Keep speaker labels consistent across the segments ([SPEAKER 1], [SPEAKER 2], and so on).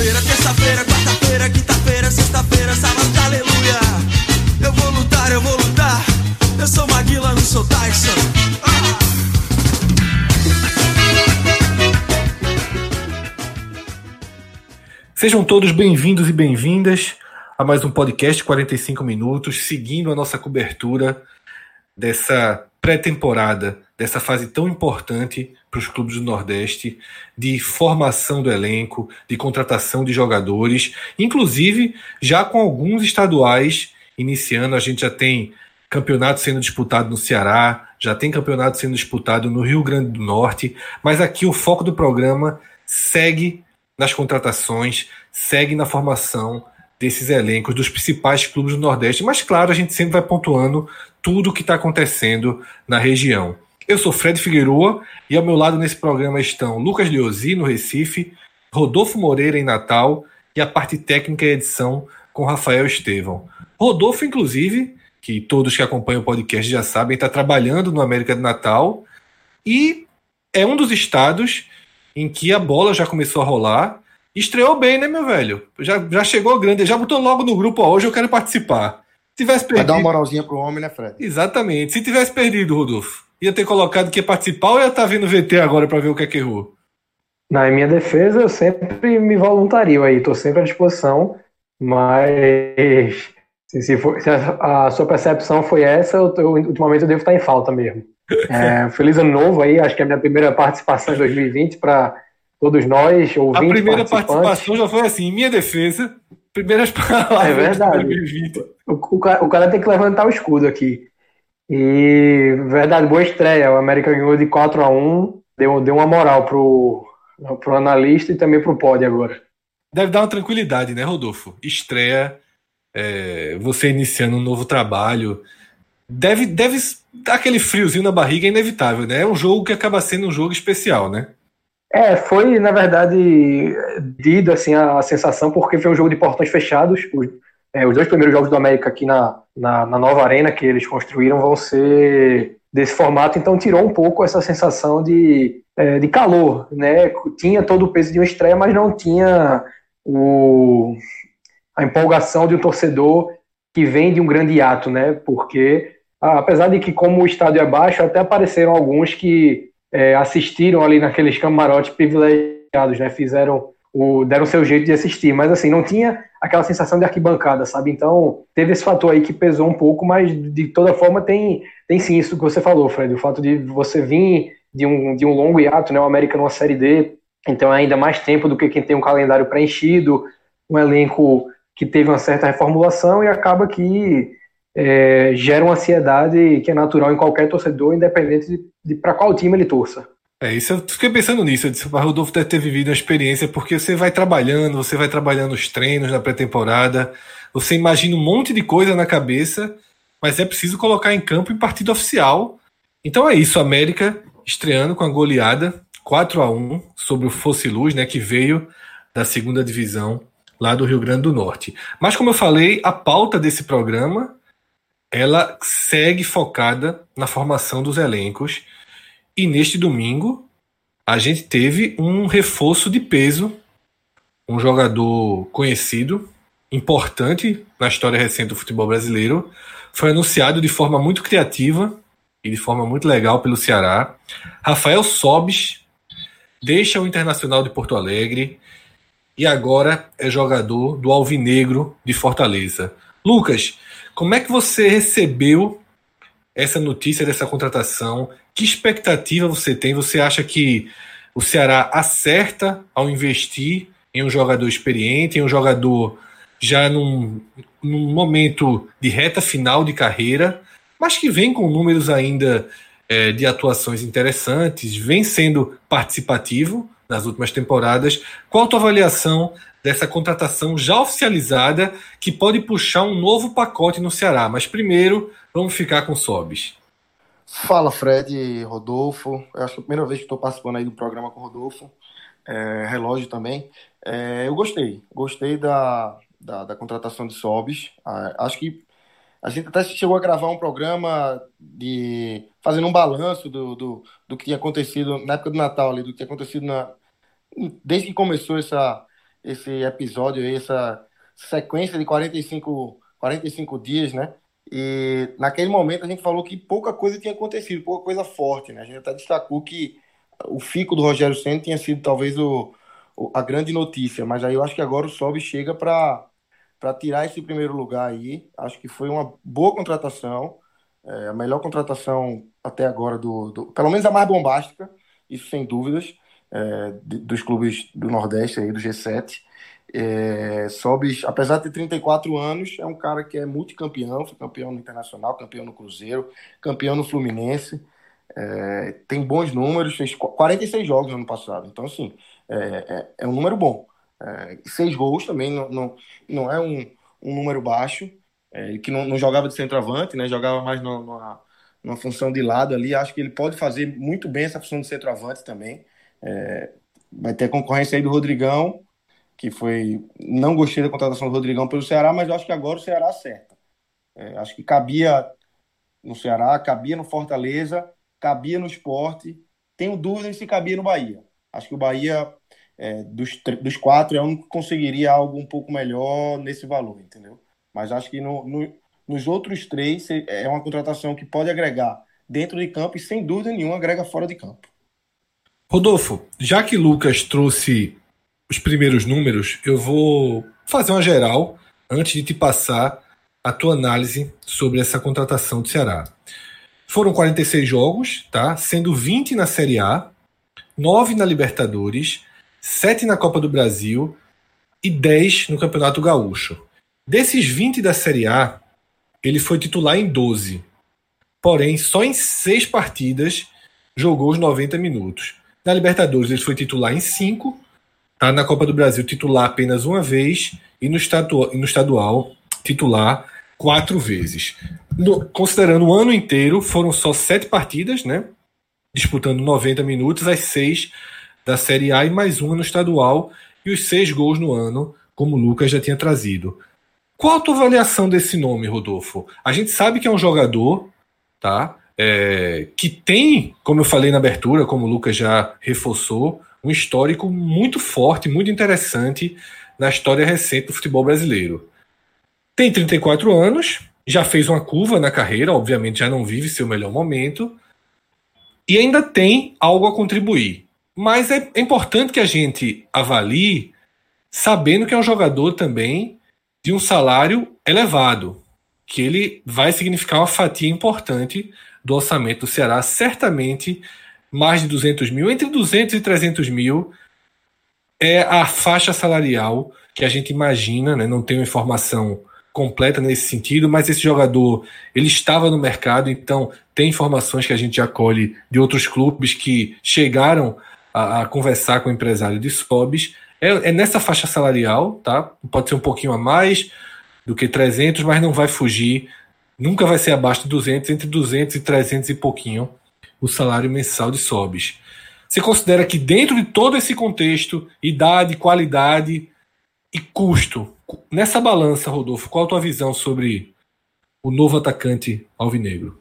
[SPEAKER 1] Segunda-feira, terça-feira, quarta-feira, quinta-feira, sexta-feira, sábado, aleluia. Eu vou lutar, eu vou lutar. Eu sou Maguila, não sou Tyson.
[SPEAKER 2] Sejam todos bem-vindos e bem-vindas a mais um podcast 45 minutos, seguindo a nossa cobertura dessa pré-temporada, dessa fase tão importante para os clubes do Nordeste, de formação do elenco, de contratação de jogadores, inclusive já com alguns estaduais iniciando, a gente já tem campeonato sendo disputado no Ceará, já tem campeonato sendo disputado no Rio Grande do Norte, mas aqui o foco do programa segue nas contratações, segue na formação desses elencos dos principais clubes do Nordeste. Mas, claro, a gente sempre vai pontuando tudo o que está acontecendo na região. Eu sou Fred Figueroa e ao meu lado nesse programa estão Lucas Leozzi, no Recife, Rodolfo Moreira, em Natal, e a parte técnica e edição com Rafael Estevão. Rodolfo, inclusive, que todos que acompanham o podcast já sabem, está trabalhando no América de Natal e é um dos estados em que a bola já começou a rolar. Estreou bem, né, meu velho? Já, já chegou grande, já botou logo no grupo, ó, hoje eu quero participar.
[SPEAKER 3] Se tivesse perdido. Vai dar uma moralzinha pro homem, né, Fred?
[SPEAKER 2] Exatamente. Se tivesse perdido, Rodolfo, ia ter colocado que ia participar ou ia estar tá vindo VT agora para ver o que é que errou?
[SPEAKER 4] Na minha defesa, eu sempre me voluntario aí, estou sempre à disposição, mas se, se, for, se a, a, sua percepção foi essa, eu, eu, ultimamente eu devo estar em falta mesmo. É, feliz ano novo aí, acho que é a minha primeira participação em 2020 para todos nós, ouvintes,
[SPEAKER 2] A primeira participação já foi assim, em minha defesa, primeiras
[SPEAKER 4] palavras é verdade. de 2020. O, o, o, cara tem que levantar o escudo aqui. E, verdade, boa estreia. O América ganhou de 4 a 1 deu, deu uma moral pro, pro analista e também pro pod agora.
[SPEAKER 2] Deve dar uma tranquilidade, né, Rodolfo? Estreia, é, você iniciando um novo trabalho deve, deve dar aquele friozinho na barriga, é inevitável, né? É um jogo que acaba sendo um jogo especial, né?
[SPEAKER 4] É, foi, na verdade, dido assim, a sensação, porque foi um jogo de portões fechados. Os, é, os dois primeiros jogos do América aqui na, na, na, nova arena que eles construíram vão ser desse formato, então tirou um pouco essa sensação de, é, de calor, né? Tinha todo o peso de uma estreia, mas não tinha o, a empolgação de um torcedor que vem de um grande ato, né? Porque apesar de que, como o estádio é baixo, até apareceram alguns que é, assistiram ali naqueles camarotes privilegiados, né? Fizeram o, deram seu jeito de assistir, mas assim, não tinha aquela sensação de arquibancada, sabe? Então, teve esse fator aí que pesou um pouco, mas de toda forma tem, tem sim isso que você falou, Fred, o fato de você vir de um, de um longo hiato, né? O América numa Série D, então é ainda mais tempo do que quem tem um calendário preenchido, um elenco que teve uma certa reformulação e acaba que é, gera uma ansiedade que é natural em qualquer torcedor, independente de, de para qual time ele torça.
[SPEAKER 2] É, isso eu fiquei pensando nisso. Eu disse, o Rodolfo deve ter vivido uma experiência, porque você vai trabalhando, você vai trabalhando os treinos na pré-temporada, você imagina um monte de coisa na cabeça, mas é preciso colocar em campo em partido oficial. Então é isso, América estreando com a goleada 4 a 1 sobre o Fosse Luz, né, que veio da segunda divisão lá do Rio Grande do Norte. Mas como eu falei, a pauta desse programa ela segue focada na formação dos elencos. E neste domingo, a gente teve um reforço de peso, um jogador conhecido, importante na história recente do futebol brasileiro. Foi anunciado de forma muito criativa e de forma muito legal pelo Ceará. Rafael Sobis deixa o Internacional de Porto Alegre e agora é jogador do Alvinegro de Fortaleza. Lucas, como é que você recebeu essa notícia dessa contratação? Que expectativa você tem? Você acha que o Ceará acerta ao investir em um jogador experiente, em um jogador já num, num momento de reta final de carreira, mas que vem com números ainda é, de atuações interessantes, vem sendo participativo nas últimas temporadas. Qual a tua avaliação dessa contratação já oficializada que pode puxar um novo pacote no Ceará? Mas primeiro, vamos ficar com Sobis.
[SPEAKER 3] Fala, Fred, Rodolfo. Eu acho que é a primeira vez que estou participando aí do programa com o Rodolfo. É, relógio também. É, eu gostei. Gostei da, da, da contratação de Sobis. Acho que a gente até chegou a gravar um programa de fazendo um balanço do, do, do que tinha acontecido na época do Natal ali, do que tinha acontecido na, desde que começou essa, esse episódio, essa sequência de 45, 45 dias, né? E naquele momento a gente falou que pouca coisa tinha acontecido, pouca coisa forte, né? A gente até destacou que o fico do Rogério Senna tinha sido talvez o, o, a grande notícia, mas aí eu acho que agora o Sobe chega para para tirar esse primeiro lugar aí. Acho que foi uma boa contratação, é, a melhor contratação até agora, do, do, pelo menos a mais bombástica, isso sem dúvidas, é, dos clubes do Nordeste, aí, do G7. É, Sobis, apesar de ter 34 anos, é um cara que é multicampeão, foi campeão no Internacional, campeão no Cruzeiro, campeão no Fluminense. É, tem bons números, fez 46 jogos no ano passado. Então, assim, é, é, é um número bom. É, seis gols também não, não, não é um, um número baixo. É, ele que não, não, jogava de centroavante, né? Jogava mais numa, numa função de lado ali. Acho que ele pode fazer muito bem essa função de centroavante também. É, vai ter concorrência aí do Rodrigão, que foi. Não gostei da contratação do Rodrigão pelo Ceará, mas eu acho que agora o Ceará acerta. É, acho que cabia no Ceará, cabia no Fortaleza, cabia no esporte. Tenho dúvidas se cabia no Bahia. Acho que o Bahia é, dos, dos quatro é um que conseguiria algo um pouco melhor nesse valor, entendeu? Mas acho que no, no, nos outros três é uma contratação que pode agregar dentro de campo e sem dúvida nenhuma agrega fora de campo.
[SPEAKER 2] Rodolfo, já que Lucas trouxe os primeiros números, eu vou fazer uma geral antes de te passar a tua análise sobre essa contratação do Ceará. Foram 46 jogos, tá? Sendo 20 na Série A, 9 na Libertadores, 7 na Copa do Brasil e 10 no Campeonato Gaúcho. Desses 20 da Série A, ele foi titular em 12. Porém, só em 6 partidas jogou os 90 minutos. Na Libertadores, ele foi titular em 5. Tá? Na Copa do Brasil, titular apenas uma vez. E no, estadual, no estadual titular quatro vezes. No, considerando o ano inteiro, foram só sete partidas, né? Disputando 90 minutos, as seis da Série A e mais uma no estadual e os seis gols no ano, como o Lucas já tinha trazido. Qual a tua avaliação desse nome, Rodolfo? A gente sabe que é um jogador, tá? É, que tem, como eu falei na abertura, como o Lucas já reforçou, um histórico muito forte, muito interessante na história recente do futebol brasileiro. Tem 34 anos, já fez uma curva na carreira, obviamente já não vive seu melhor momento, e ainda tem algo a contribuir. Mas é, importante que a gente avalie sabendo que é um jogador também de um salário elevado, que ele vai significar uma fatia importante do orçamento do Ceará, certamente mais de 200 mil, entre 200 e 300 mil é a faixa salarial que a gente imagina, né? não tenho informação completa nesse sentido, mas esse jogador ele estava no mercado, então tem informações que a gente acolhe de outros clubes que chegaram a, a conversar com o empresário de Sobis. É, é, nessa faixa salarial, tá? Pode ser um pouquinho a mais do que 300, mas não vai fugir. Nunca vai ser abaixo de 200, entre 200 e 300 e pouquinho o salário mensal de Sobis. Você considera que dentro de todo esse contexto, idade, qualidade e custo, nessa balança, Rodolfo, qual a tua visão sobre o novo atacante alvinegro?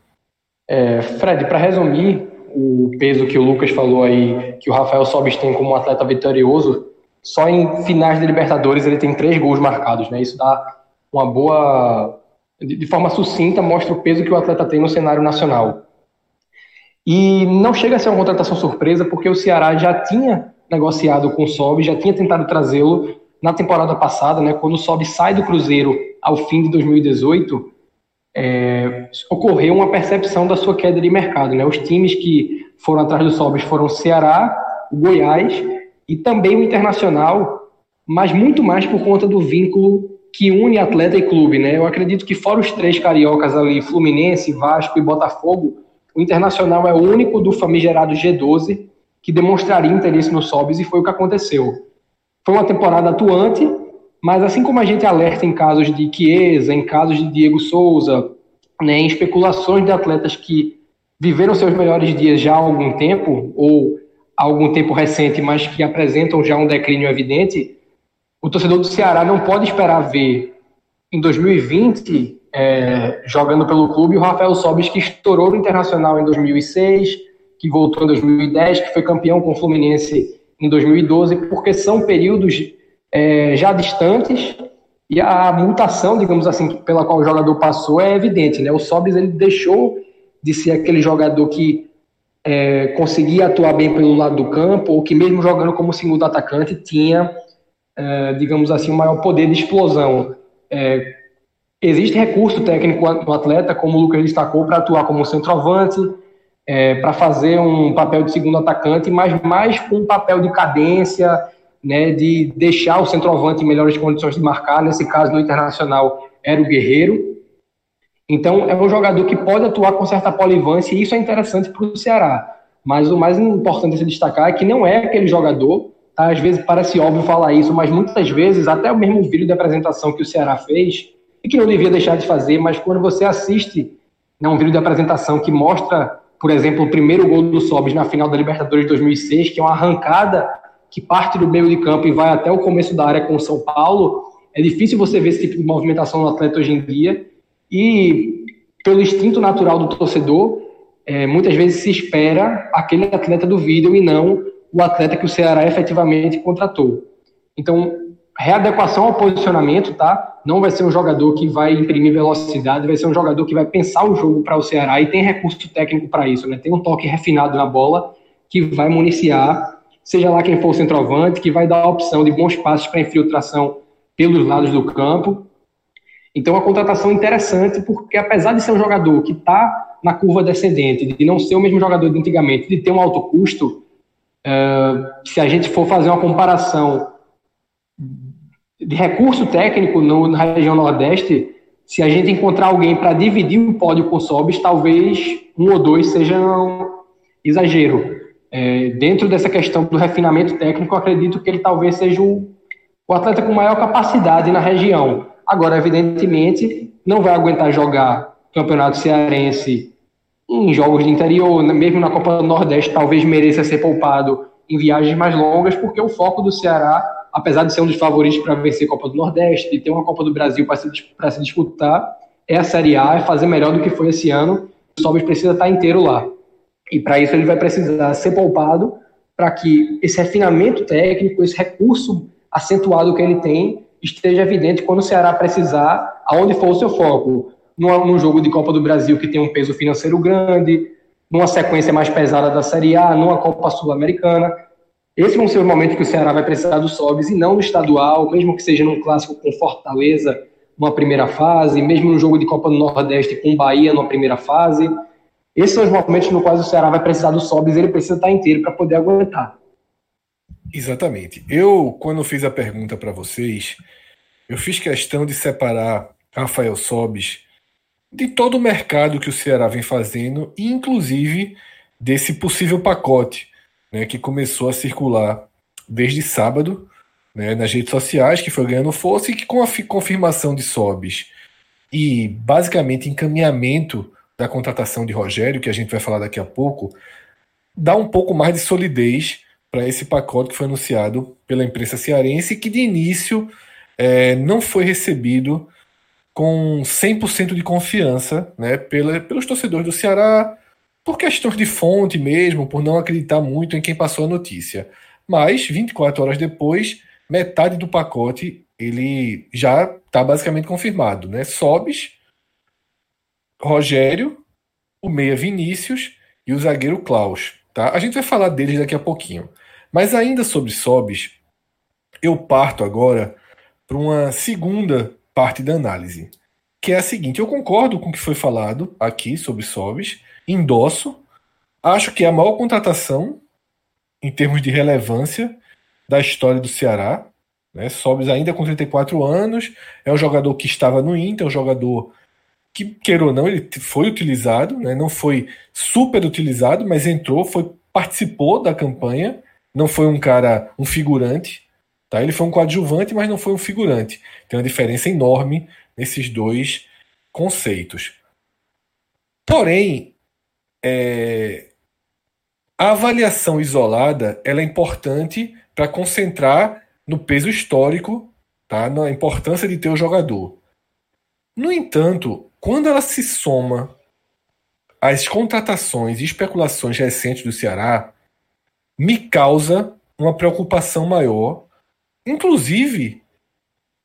[SPEAKER 4] É, Fred, para resumir, o peso que o Lucas falou aí, que o Rafael Sobis tem como um atleta vitorioso, só em finais de Libertadores ele tem três gols marcados, né? Isso dá uma boa. De forma sucinta, mostra o peso que o atleta tem no cenário nacional. E não chega a ser uma contratação surpresa, porque o Ceará já tinha negociado com o Sob, já tinha tentado trazê-lo na temporada passada, né? Quando o Sob sai do Cruzeiro ao fim de 2018, é, ocorreu uma percepção da sua queda de mercado. Né? Os times que foram atrás do Sobis foram o Ceará, o Goiás e também o Internacional, mas muito mais por conta do vínculo que une atleta e clube, né? Eu acredito que fora os três cariocas ali, Fluminense, Vasco e Botafogo, o Internacional é o único do famigerado G12 que demonstraria interesse no Sobis e foi o que aconteceu. Foi uma temporada atuante, mas assim como a gente alerta em casos de Chiesa, em casos de Diego Souza, né, em especulações de atletas que viveram seus melhores dias já há algum tempo, ou há algum tempo recente, mas que apresentam já um declínio evidente, o torcedor do Ceará não pode esperar ver em 2020, é, jogando pelo clube, o Rafael Sobis, que estourou no Internacional em 2006, que voltou em 2010, que foi campeão com o Fluminense em 2012, porque são períodos é, já distantes e a mutação, digamos assim, pela qual o jogador passou é evidente, né? O Sobis ele deixou de ser aquele jogador que é, conseguia atuar bem pelo lado do campo, ou que mesmo jogando como segundo atacante tinha, é, digamos assim, um maior poder de explosão. É, existe recurso técnico no atleta, como o Lucas destacou, para atuar como centroavante, é, para fazer um papel de segundo atacante, mas mais com um papel de cadência, né, de deixar o centroavante em melhores condições de marcar. Nesse caso, no Internacional, era o Guerreiro. Então, é um jogador que pode atuar com certa polivância e isso é interessante para o Ceará. Mas o mais importante de se destacar é que não é aquele jogador, tá? às vezes parece óbvio falar isso, mas muitas vezes, até o mesmo vídeo de apresentação que o Ceará fez, e que não devia deixar de fazer, mas quando você assiste né, um vídeo de apresentação que mostra, por exemplo, o primeiro gol do Sobis na final da Libertadores de 2006, que é uma arrancada que parte do meio de campo e vai até o começo da área com o São Paulo, é difícil você ver esse tipo de movimentação no atleta hoje em dia, e pelo instinto natural do torcedor, é, muitas vezes se espera aquele atleta do vídeo e não o atleta que o Ceará efetivamente contratou. Então, readequação ao posicionamento, tá? Não vai ser um jogador que vai imprimir velocidade, vai ser um jogador que vai pensar o jogo para o Ceará e tem recurso técnico para isso, né? Tem um toque refinado na bola que vai municiar, seja lá quem for o centroavante, que vai dar a opção de bons passos para infiltração pelos lados do campo então, a contratação interessante, porque apesar de ser um jogador que está na curva descendente, de não ser o mesmo jogador de antigamente, de ter um alto custo, se a gente for fazer uma comparação de recurso técnico no, na região Nordeste, se a gente encontrar alguém para dividir o pódio com o Sobis, talvez um ou dois seja um exagero. É, dentro dessa questão do refinamento técnico, acredito que ele talvez seja o, o atleta com maior capacidade na região. Agora, evidentemente, não vai aguentar jogar campeonato cearense em jogos de interior, mesmo na Copa do Nordeste, talvez mereça ser poupado em viagens mais longas, porque o foco do Ceará, apesar de ser um dos favoritos para vencer a Copa do Nordeste, de ter uma Copa do Brasil para se, se disputar, é a Série A, é fazer melhor do que foi esse ano. O Sobis precisa estar inteiro lá. E para isso ele vai precisar ser poupado para que esse refinamento técnico, esse recurso acentuado que ele tem, esteja evidente quando o Ceará precisar, aonde for o seu foco. Num, jogo de Copa do Brasil que tem um peso financeiro grande, numa sequência mais pesada da Série A, numa Copa Sul-Americana. Esses vão ser os momentos que o Ceará vai precisar do Sobis e não no estadual, mesmo que seja num clássico com Fortaleza, numa primeira fase, mesmo no jogo de Copa do Nordeste com Bahia numa primeira fase. Esses são os momentos no quais o Ceará vai precisar do Sobis e ele precisa estar inteiro para poder aguentar.
[SPEAKER 2] Exatamente. Eu, quando fiz a pergunta para vocês, eu fiz questão de separar Rafael Sobis de todo o mercado que o Ceará vem fazendo, inclusive desse possível pacote né, que começou a circular desde sábado né, nas redes sociais, que foi ganhando força e que com a confirmação de Sobis e basicamente encaminhamento da contratação de Rogério, que a gente vai falar daqui a pouco, dá um pouco mais de solidez para esse pacote que foi anunciado pela imprensa cearense que de início é, não foi recebido com 100% de confiança né, pela, pelos torcedores do Ceará, por questões de fonte mesmo, por não acreditar muito em quem passou a notícia. Mas, 24 horas depois, metade do pacote ele já está basicamente confirmado. Né? Sobes, Rogério, o meia Vinícius e o zagueiro Klaus. Tá? A gente vai falar deles daqui a pouquinho. Mas ainda sobre Sobis, eu parto agora para uma segunda parte da análise, que é a seguinte: eu concordo com o que foi falado aqui sobre Sobis, endosso, acho que é a maior contratação em termos de relevância da história do Ceará, Né? Sobis ainda com 34 anos, é um jogador que estava no Inter, é um jogador que, queira ou não, ele foi utilizado, né? não foi super utilizado, mas entrou, foi participou da campanha, não foi um cara, um figurante, tá? Ele foi um coadjuvante, mas não foi um figurante. Tem uma diferença enorme nesses dois conceitos. Porém, é, a avaliação isolada ela é importante para concentrar no peso histórico, tá? na importância de ter o jogador. No entanto, quando ela se soma às contratações e especulações recentes do Ceará, me causa uma preocupação maior, inclusive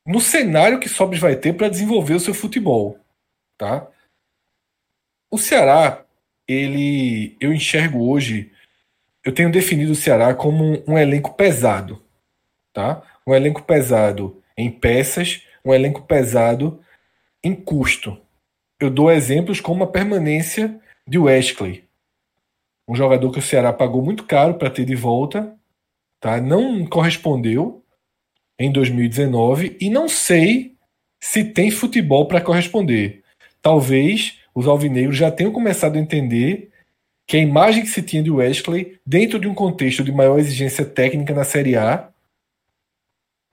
[SPEAKER 2] no cenário que Sobres vai ter para desenvolver o seu futebol, tá? O Ceará, ele, eu enxergo hoje, eu tenho definido o Ceará como um, um elenco pesado, tá? Um elenco pesado em peças, um elenco pesado em custo. Eu dou exemplos como a permanência de Wesley, um jogador que o Ceará pagou muito caro para ter de volta, tá? Não correspondeu em 2019 e não sei se tem futebol para corresponder. Talvez os alvinegros já tenham começado a entender que a imagem que se tinha de Wesley, dentro de um contexto de maior exigência técnica na Série A,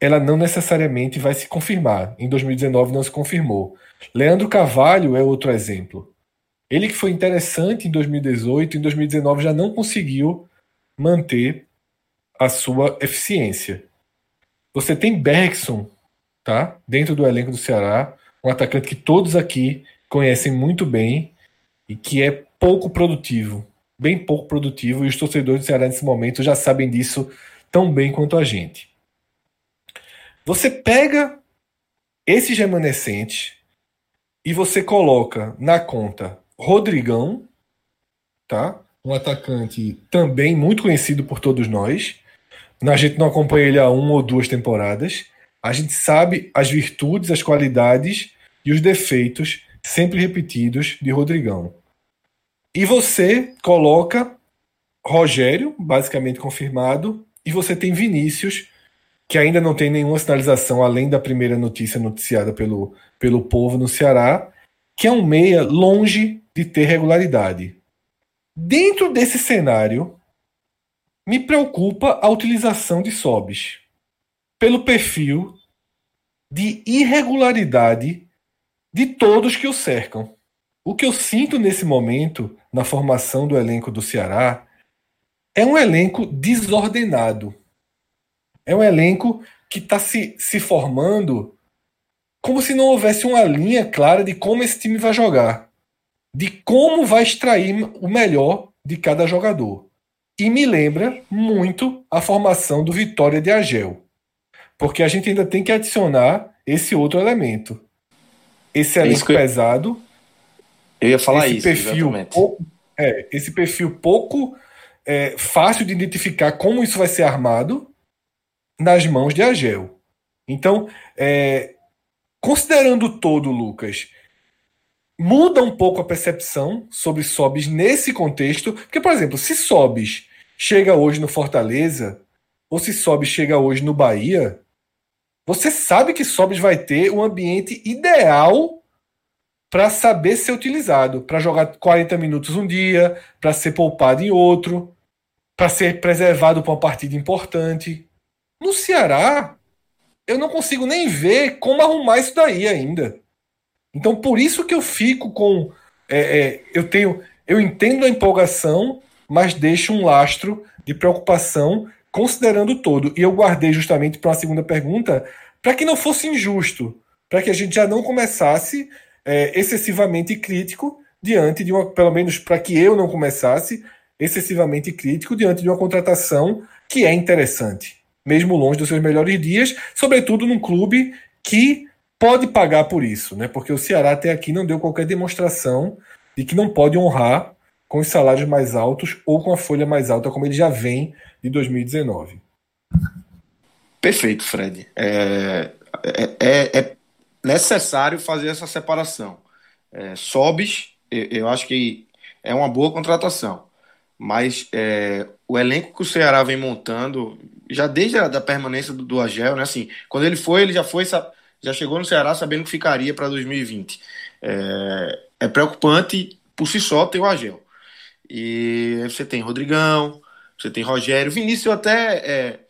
[SPEAKER 2] ela não necessariamente vai se confirmar. Em 2019 não se confirmou. Leandro Carvalho é outro exemplo. Ele que foi interessante em 2018, em 2019 já não conseguiu manter a sua eficiência. Você tem Bergson, tá? Dentro do elenco do Ceará, um atacante que todos aqui conhecem muito bem e que é pouco produtivo, bem pouco produtivo, e os torcedores do Ceará nesse momento já sabem disso tão bem quanto a gente. Você pega esses remanescentes e você coloca na conta Rodrigão, tá? Um atacante também muito conhecido por todos nós. A gente não acompanha ele há uma ou duas temporadas. A gente sabe as virtudes, as qualidades e os defeitos sempre repetidos de Rodrigão. E você coloca Rogério, basicamente confirmado, e você tem Vinícius, que ainda não tem nenhuma sinalização além da primeira notícia noticiada pelo, pelo povo no Ceará, que é um meia longe de ter regularidade. Dentro desse cenário, me preocupa a utilização de SOBs pelo perfil de irregularidade de todos que o cercam. O que eu sinto nesse momento, na formação do elenco do Ceará, é um elenco desordenado. É um elenco que está se, se formando como se não houvesse uma linha clara de como esse time vai jogar, de como vai extrair o melhor de cada jogador. E me lembra muito a formação do Vitória de Agel, porque a gente ainda tem que adicionar esse outro elemento. Esse é elenco pesado.
[SPEAKER 5] Eu ia falar
[SPEAKER 2] esse
[SPEAKER 5] isso.
[SPEAKER 2] Perfil pouco, é, esse perfil pouco é, fácil de identificar como isso vai ser armado nas mãos de Agel. Então, é, Considerando todo, Lucas, muda um pouco a percepção sobre Sobis nesse contexto. Porque, por exemplo, se Sobis chega hoje no Fortaleza, ou se Sobis chega hoje no Bahia, você sabe que Sobis vai ter um ambiente ideal para saber ser utilizado, para jogar 40 minutos um dia, para ser poupado em outro, para ser preservado para uma partida importante. No Ceará, eu não consigo nem ver como arrumar isso daí ainda. Então, por isso que eu fico com. É, é, eu tenho. Eu entendo a empolgação, mas deixo um lastro de preocupação considerando todo. E eu guardei justamente para a segunda pergunta, para que não fosse injusto, para que a gente já não começasse é, excessivamente crítico diante de uma. Pelo menos para que eu não começasse excessivamente crítico diante de uma contratação que é interessante mesmo longe dos seus melhores dias, sobretudo num clube que pode pagar por isso, né? Porque o Ceará até aqui não deu qualquer demonstração de que não pode honrar com os salários mais altos ou com a folha mais alta, como ele já vem de 2019.
[SPEAKER 5] Perfeito, Fred. É, é, é, é necessário fazer essa separação. É, Sobes, eu, eu acho que é uma boa contratação,
[SPEAKER 3] mas é, o elenco que o Ceará vem montando, já desde a da permanência do, do Agel, né? Assim, quando ele foi, ele já foi, já chegou no Ceará sabendo que ficaria para 2020. É, é preocupante por si só ter o Agel. E você tem Rodrigão, você tem Rogério, Vinícius eu até é,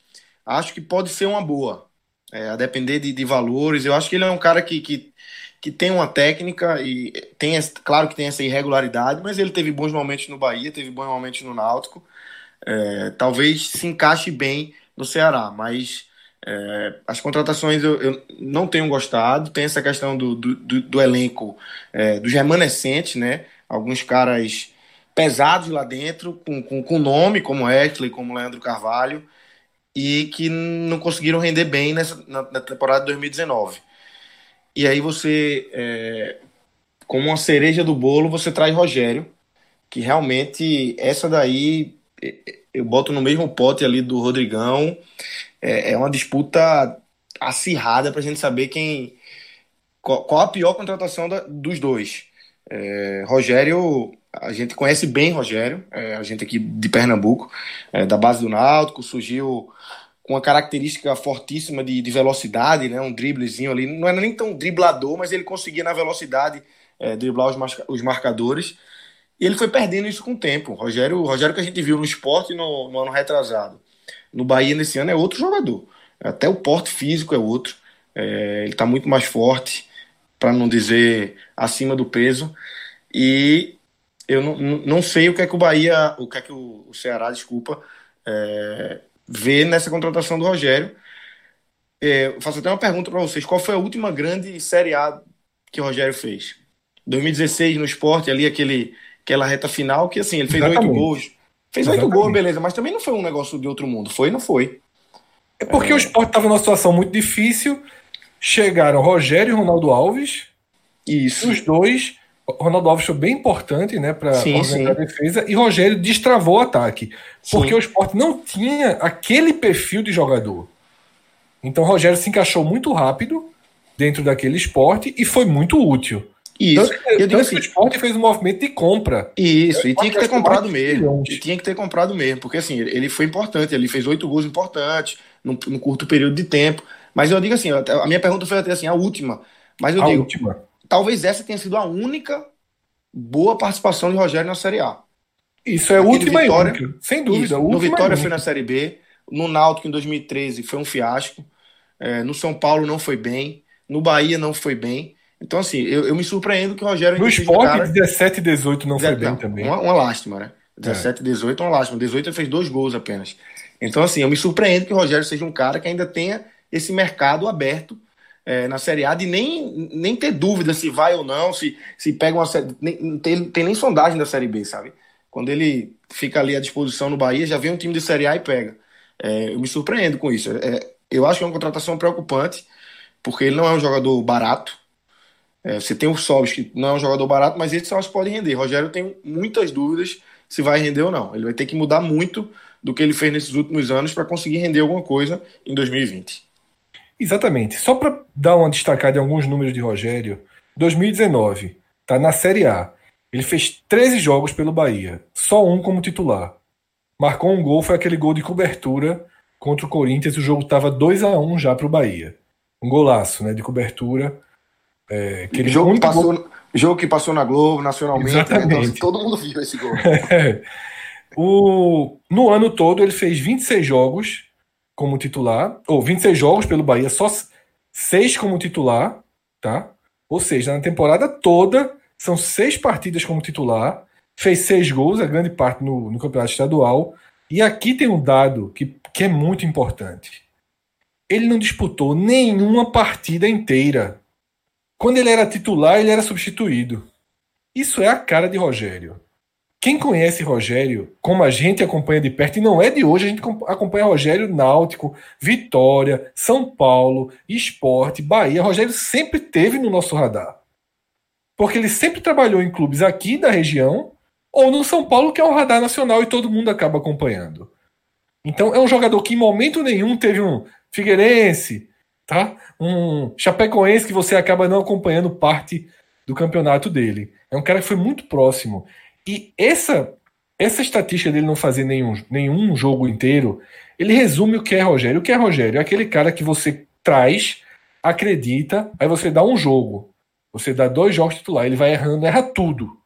[SPEAKER 3] acho que pode ser uma boa, é, a depender de, de, valores. Eu acho que ele é um cara que, que, que tem uma técnica e tem, claro que tem essa irregularidade, mas ele teve bons momentos no Bahia, teve bons momentos no Náutico. É, talvez se encaixe bem no Ceará, mas é, as contratações eu, eu, não tenho gostado. Tem essa questão do, do, do, do elenco, é, dos remanescentes, né? Alguns caras pesados lá dentro, com, com, com nome, como Ashley, como Leandro Carvalho, e que não conseguiram render bem nessa, na, na temporada de 2019. E aí você, é, como uma cereja do bolo, você traz Rogério, que realmente essa daí eu boto no mesmo pote ali do Rodrigão. É, é uma disputa acirrada para a gente saber quem qual, qual, a pior contratação da, dos dois. É, Rogério a gente conhece bem Rogério, é, a gente aqui de Pernambuco, é, da base do Náutico, surgiu com uma característica fortíssima de, de, velocidade, né, um driblezinho ali, não era nem tão driblador, mas ele conseguia na velocidade é, driblar os, os marcadores, e ele foi perdendo isso com o tempo. Rogério, Rogério que a gente viu no esporte no, no ano retrasado, no Bahia nesse ano é outro jogador, até o porte físico é outro, é, ele está muito mais forte, para não dizer acima do peso, e eu não, não sei o que é que o Bahia, o que é que o, o Ceará, desculpa, é, vê nessa contratação do Rogério. É, eu faço até uma pergunta para vocês: qual foi a última grande Série A que o Rogério fez? 2016 no esporte, ali aquele, aquela reta final, que assim, ele fez oito gols. Fez oito gols, beleza, mas também não foi um negócio de outro mundo. Foi não foi.
[SPEAKER 2] É porque é... o esporte estava numa situação muito difícil. Chegaram Rogério e Ronaldo Alves.
[SPEAKER 3] Isso.
[SPEAKER 2] Os dois Ronaldo Alves foi bem importante né, para organizar a defesa e Rogério destravou o ataque. Porque sim. o esporte não tinha aquele perfil de jogador. Então Rogério se encaixou muito rápido dentro daquele esporte e foi muito útil.
[SPEAKER 3] Isso.
[SPEAKER 2] Tanto, eu digo assim, o esporte fez um movimento de compra.
[SPEAKER 3] Isso, e tinha que ter comprado mesmo. Tinha que ter comprado mesmo, porque assim, ele foi importante, ele fez oito gols importantes num, num, curto período de tempo. Mas eu digo assim, a minha pergunta foi até assim, a última. Mas eu
[SPEAKER 2] a
[SPEAKER 3] digo,
[SPEAKER 2] última
[SPEAKER 3] talvez essa tenha sido a única boa participação de Rogério na Série A.
[SPEAKER 2] Isso é Aquele última Vitória, única, sem dúvida. Isso,
[SPEAKER 3] no Vitória foi na Série B, no Náutico em 2013 foi um fiasco, é, no São Paulo não foi bem, no Bahia não foi bem. Então, assim, eu, eu me surpreendo que o Rogério...
[SPEAKER 2] No esporte, cara, 17 e 18 não foi bem também.
[SPEAKER 3] Uma, uma lástima, né? 17 e é. 18 é uma lástima. 18 ele fez dois gols apenas. Então, assim, eu me surpreendo que o Rogério seja um cara que ainda tenha esse mercado aberto é, na Série A de nem, nem ter dúvida se vai ou não, se, se pega uma série. Nem, tem, tem nem sondagem da Série B, sabe? Quando ele fica ali à disposição no Bahia, já vem um time de Série A e pega. É, eu me surpreendo com isso. É, eu acho que é uma contratação preocupante, porque ele não é um jogador barato. É, você tem o Sobis, que não é um jogador barato, mas esse eu acho que pode render. Rogério tem muitas dúvidas se vai render ou não. Ele vai ter que mudar muito do que ele fez nesses últimos anos para conseguir render alguma coisa em 2020.
[SPEAKER 2] Exatamente. Só para dar uma destacada em alguns números de Rogério, 2019, tá na Série A. Ele fez 13 jogos pelo Bahia, só um como titular. Marcou um gol, foi aquele gol de cobertura contra o Corinthians, o jogo estava 2 a 1 já para o Bahia. Um golaço, né, de cobertura.
[SPEAKER 3] É, aquele jogo, passou, gol... jogo que passou na Globo, nacionalmente. Né? Exatamente. Né? todo mundo viu esse gol.
[SPEAKER 2] o, no ano todo ele fez 26 jogos, como titular, ou 26 jogos pelo Bahia, só 6 como titular, tá? Ou seja, na temporada toda, são seis partidas como titular, fez seis gols, a grande parte no, no campeonato estadual. E aqui tem um dado que, que é muito importante. Ele não disputou nenhuma partida inteira. Quando ele era titular, ele era substituído. Isso é a cara de Rogério. Quem conhece Rogério, como a gente acompanha de perto, e não é de hoje, a gente acompanha Rogério Náutico, Vitória, São Paulo, Esporte, Bahia. Rogério sempre teve no nosso radar. Porque ele sempre trabalhou em clubes aqui da região ou no São Paulo, que é um radar nacional e todo mundo acaba acompanhando. Então é um jogador que em momento nenhum teve um Figueirense, tá? Um Chapecoense que você acaba não acompanhando parte do campeonato dele. É um cara que foi muito próximo. E essa essa estatística dele não fazer nenhum, nenhum jogo inteiro, ele resume o que é Rogério. O que é Rogério? É aquele cara que você traz, acredita, aí você dá um jogo. Você dá dois jogos titular, ele vai errando, erra tudo.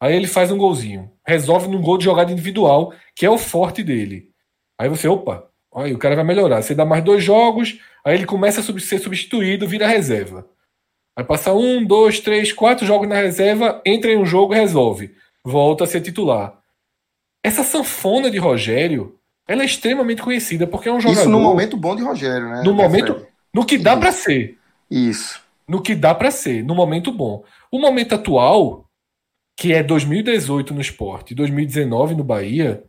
[SPEAKER 2] Aí ele faz um golzinho. Resolve num gol de jogada individual, que é o forte dele. Aí você, opa, aí o cara vai melhorar. Você dá mais dois jogos, aí ele começa a ser substituído, vira reserva. Vai passar um, dois, três, quatro jogos na reserva, entra em um jogo resolve. Volta a ser titular. Essa sanfona de Rogério, ela é extremamente conhecida porque é um jogador.
[SPEAKER 3] Isso no momento bom de Rogério, né?
[SPEAKER 2] No momento. No que dá para ser.
[SPEAKER 3] Isso.
[SPEAKER 2] No que dá para ser, no momento bom. O momento atual, que é 2018 no esporte, 2019 no Bahia,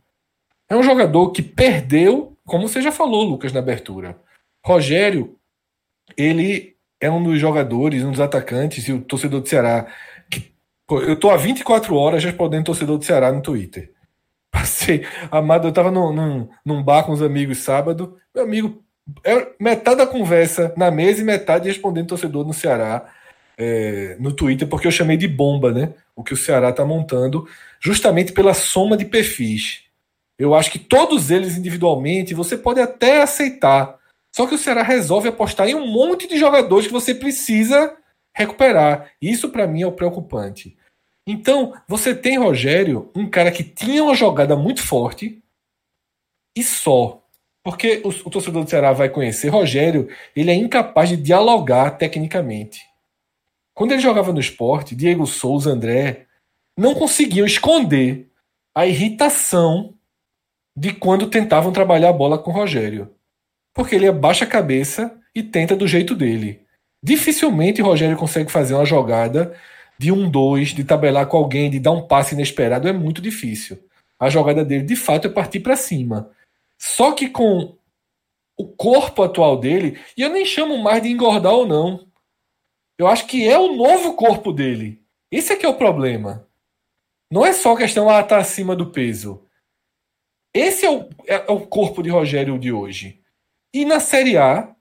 [SPEAKER 2] é um jogador que perdeu, como você já falou, Lucas, na abertura. Rogério, ele é um dos jogadores, um dos atacantes, e o torcedor do Ceará. Eu tô há 24 horas respondendo torcedor do Ceará no Twitter. Passei, amado, eu tava num, num, num bar com os amigos sábado. Meu amigo, é metade da conversa na mesa e metade respondendo torcedor no Ceará. É, no Twitter, porque eu chamei de bomba, né? O que o Ceará está montando, justamente pela soma de perfis. Eu acho que todos eles individualmente você pode até aceitar. Só que o Ceará resolve apostar em um monte de jogadores que você precisa recuperar. Isso para mim é o preocupante. Então, você tem Rogério, um cara que tinha uma jogada muito forte e só. Porque o, o torcedor do Ceará vai conhecer Rogério, ele é incapaz de dialogar tecnicamente. Quando ele jogava no esporte, Diego Souza, André, não conseguiam esconder a irritação de quando tentavam trabalhar a bola com Rogério. Porque ele abaixa a cabeça e tenta do jeito dele. Dificilmente Rogério consegue fazer uma jogada de um dois, de tabelar com alguém, de dar um passe inesperado, é muito difícil. A jogada dele, de fato, é partir para cima. Só que com o corpo atual dele, e eu nem chamo mais de engordar ou não. Eu acho que é o novo corpo dele. Esse é que é o problema. Não é só questão ah, tá acima do peso. Esse é o, é, é o corpo de Rogério de hoje. E na Série A,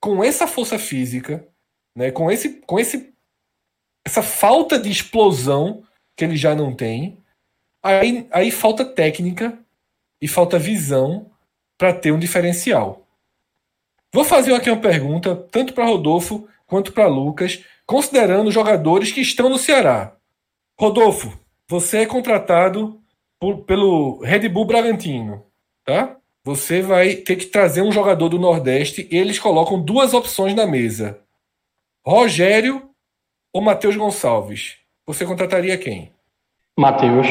[SPEAKER 2] com essa força física, né, com, esse, com esse, essa falta de explosão que ele já não tem, aí, aí falta técnica e falta visão para ter um diferencial. Vou fazer aqui uma pergunta, tanto para Rodolfo quanto para Lucas, considerando jogadores que estão no Ceará. Rodolfo, você é contratado por, pelo Red Bull Bragantino, tá? Você vai ter que trazer um jogador do Nordeste e eles colocam duas opções na mesa: Rogério ou Matheus Gonçalves. Você contrataria quem?
[SPEAKER 4] Matheus.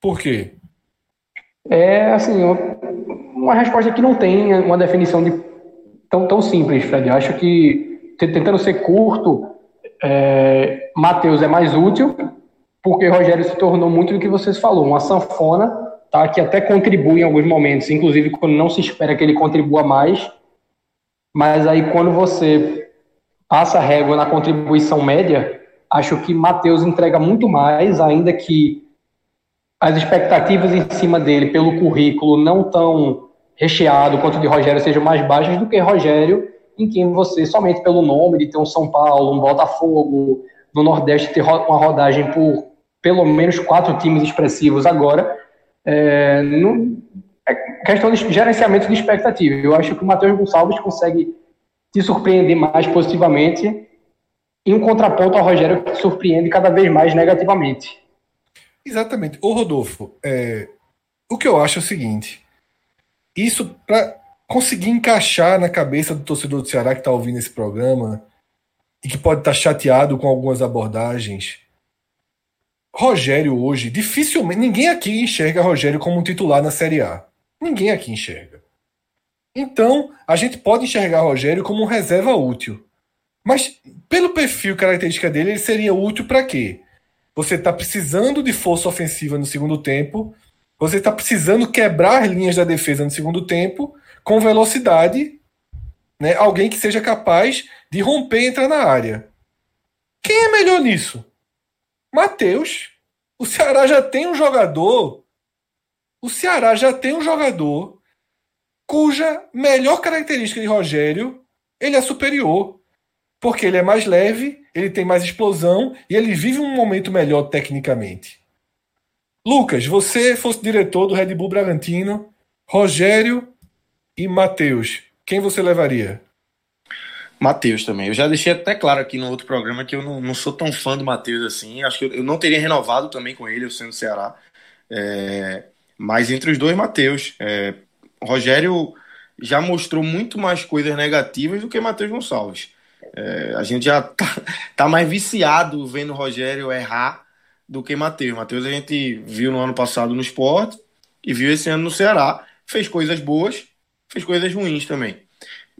[SPEAKER 2] Por quê?
[SPEAKER 4] É assim, uma resposta que não tem uma definição de tão, tão simples, Fred. Eu acho que tentando ser curto, é, Matheus é mais útil, porque Rogério se tornou muito do que vocês falou, uma sanfona, tá, que até contribui em alguns momentos, inclusive quando não se espera que ele contribua mais, mas aí quando você passa a régua na contribuição média, acho que Matheus entrega muito mais, ainda que as expectativas em cima dele pelo currículo não tão recheado quanto de Rogério sejam mais baixas do que Rogério, em quem você somente pelo nome de ter um São Paulo, um Botafogo, no Nordeste ter uma rodagem por pelo menos quatro times expressivos agora. É, não, é questão de gerenciamento de expectativa. Eu acho que o Matheus Gonçalves consegue te surpreender mais positivamente em um contraponto ao Rogério que surpreende cada vez mais negativamente.
[SPEAKER 2] Exatamente. Ô Rodolfo, é, o que eu acho é o seguinte: isso para conseguir encaixar na cabeça do torcedor do Ceará que está ouvindo esse programa e que pode estar tá chateado com algumas abordagens, Rogério hoje, dificilmente. Ninguém aqui enxerga Rogério como um titular na Série A. Ninguém aqui enxerga. Então, a gente pode enxergar Rogério como um reserva útil. Mas, pelo perfil característica dele, ele seria útil para quê? Você está precisando de força ofensiva no segundo tempo. Você está precisando quebrar linhas da defesa no segundo tempo com velocidade. Né? Alguém que seja capaz de romper e entrar na área. Quem é melhor nisso? Matheus. O Ceará já tem um jogador. O Ceará já tem um jogador cuja melhor característica de Rogério ele é superior. Porque ele é mais leve, ele tem mais explosão e ele vive um momento melhor tecnicamente. Lucas, você fosse diretor do Red Bull Bragantino, Rogério e Matheus, quem você levaria?
[SPEAKER 3] Matheus também. Eu já deixei até claro aqui no outro programa que eu não, não sou tão fã do Matheus assim. Acho que eu, eu, não teria renovado também com ele, eu sendo Ceará. É, mas entre os dois, Matheus. É, Rogério já mostrou muito mais coisas negativas do que Matheus Gonçalves. É, a gente já tá, tá, mais viciado vendo o Rogério errar do que Matheus. Matheus a gente viu no ano passado no esporte e viu esse ano no Ceará. Fez coisas boas, fez coisas ruins também.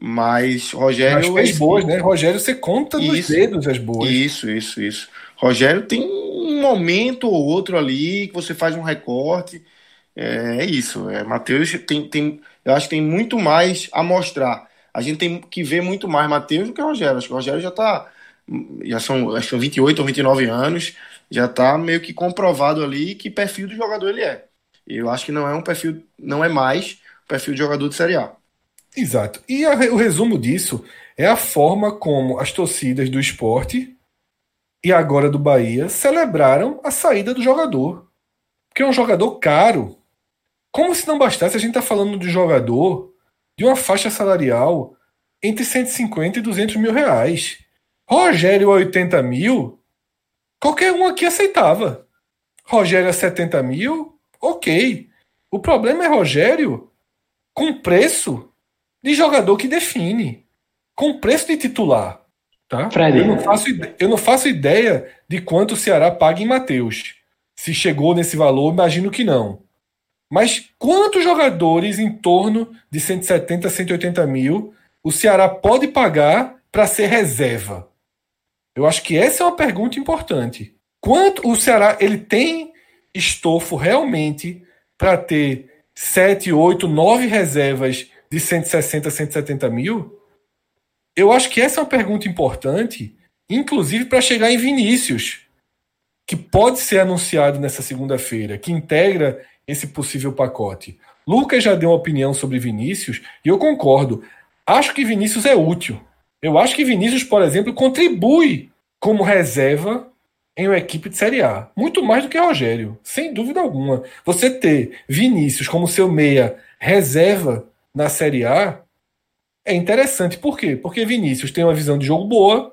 [SPEAKER 3] Mas Rogério.
[SPEAKER 2] Mas fez boas, né? Rogério, você conta isso, nos dedos as boas.
[SPEAKER 3] Isso, isso, isso. Rogério tem um momento ou outro ali que você faz um recorte. É, é isso. É, Matheus tem, tem. Eu acho que tem muito mais a mostrar. A gente tem que ver muito mais Matheus do que Rogério. Acho que o Rogério já está. Já são, acho que 28 ou 29 anos. Já está meio que comprovado ali que perfil do jogador ele é. Eu acho que não é um perfil. Não é mais o perfil de jogador de Série A.
[SPEAKER 2] Exato. E a, o resumo disso é a forma como as torcidas do esporte e agora do Bahia celebraram a saída do jogador. Porque é um jogador caro. Como se não bastasse, a gente está falando de jogador de uma faixa salarial entre 150 e 200 mil reais. Rogério a 80 mil, qualquer um aqui aceitava. Rogério a 70 mil, ok. O problema é Rogério com preço de jogador que define, com preço de titular. Tá? Fred. Eu, não faço, eu não faço ideia de quanto o Ceará paga em Mateus. Se chegou nesse valor, imagino que não. Mas quantos jogadores em torno de 170, 180 mil o Ceará pode pagar para ser reserva? Eu acho que essa é uma pergunta importante. Quanto o Ceará ele tem estofo realmente para ter 7, 8, 9 reservas de 160, 170 mil? Eu acho que essa é uma pergunta importante, inclusive para chegar em Vinícius, que pode ser anunciado nessa segunda-feira, que integra esse possível pacote. Lucas já deu uma opinião sobre Vinícius e eu concordo. Acho que Vinícius é útil. Eu acho que Vinícius, por exemplo, contribui como reserva em uma equipe de Série A. Muito mais do que Rogério, sem dúvida alguma. Você ter Vinícius como seu meia reserva na Série A é interessante. Por quê? Porque Vinícius tem uma visão de jogo boa,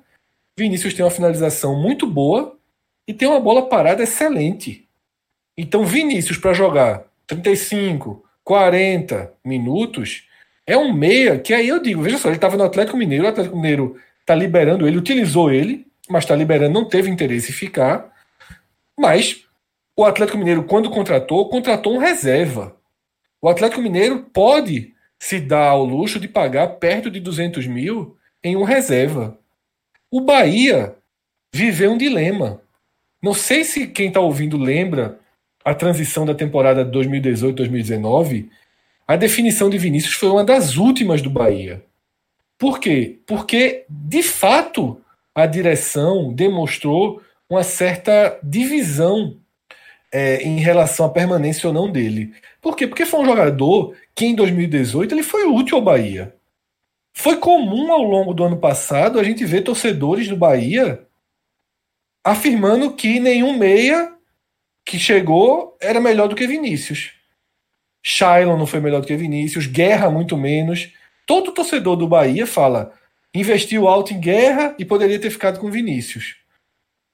[SPEAKER 2] Vinícius tem uma finalização muito boa e tem uma bola parada excelente. Então, Vinícius para jogar 35, 40 minutos é um meia que aí eu digo, veja só, ele estava no Atlético Mineiro, o Atlético Mineiro está liberando ele, utilizou ele, mas está liberando, não teve interesse em ficar. Mas o Atlético Mineiro, quando contratou, contratou um reserva. O Atlético Mineiro pode se dá ao luxo de pagar perto de 200 mil em um reserva. O Bahia viveu um dilema. Não sei se quem está ouvindo lembra a transição da temporada 2018-2019. A definição de Vinícius foi uma das últimas do Bahia. Por quê? Porque, de fato, a direção demonstrou uma certa divisão é, em relação à permanência ou não dele. Por quê? Porque foi um jogador que em 2018 ele foi útil ao Bahia. Foi comum ao longo do ano passado a gente ver torcedores do Bahia afirmando que nenhum meia que chegou era melhor do que Vinícius. Shailon não foi melhor do que Vinícius, Guerra muito menos. Todo torcedor do Bahia fala investiu alto em Guerra e poderia ter ficado com Vinícius.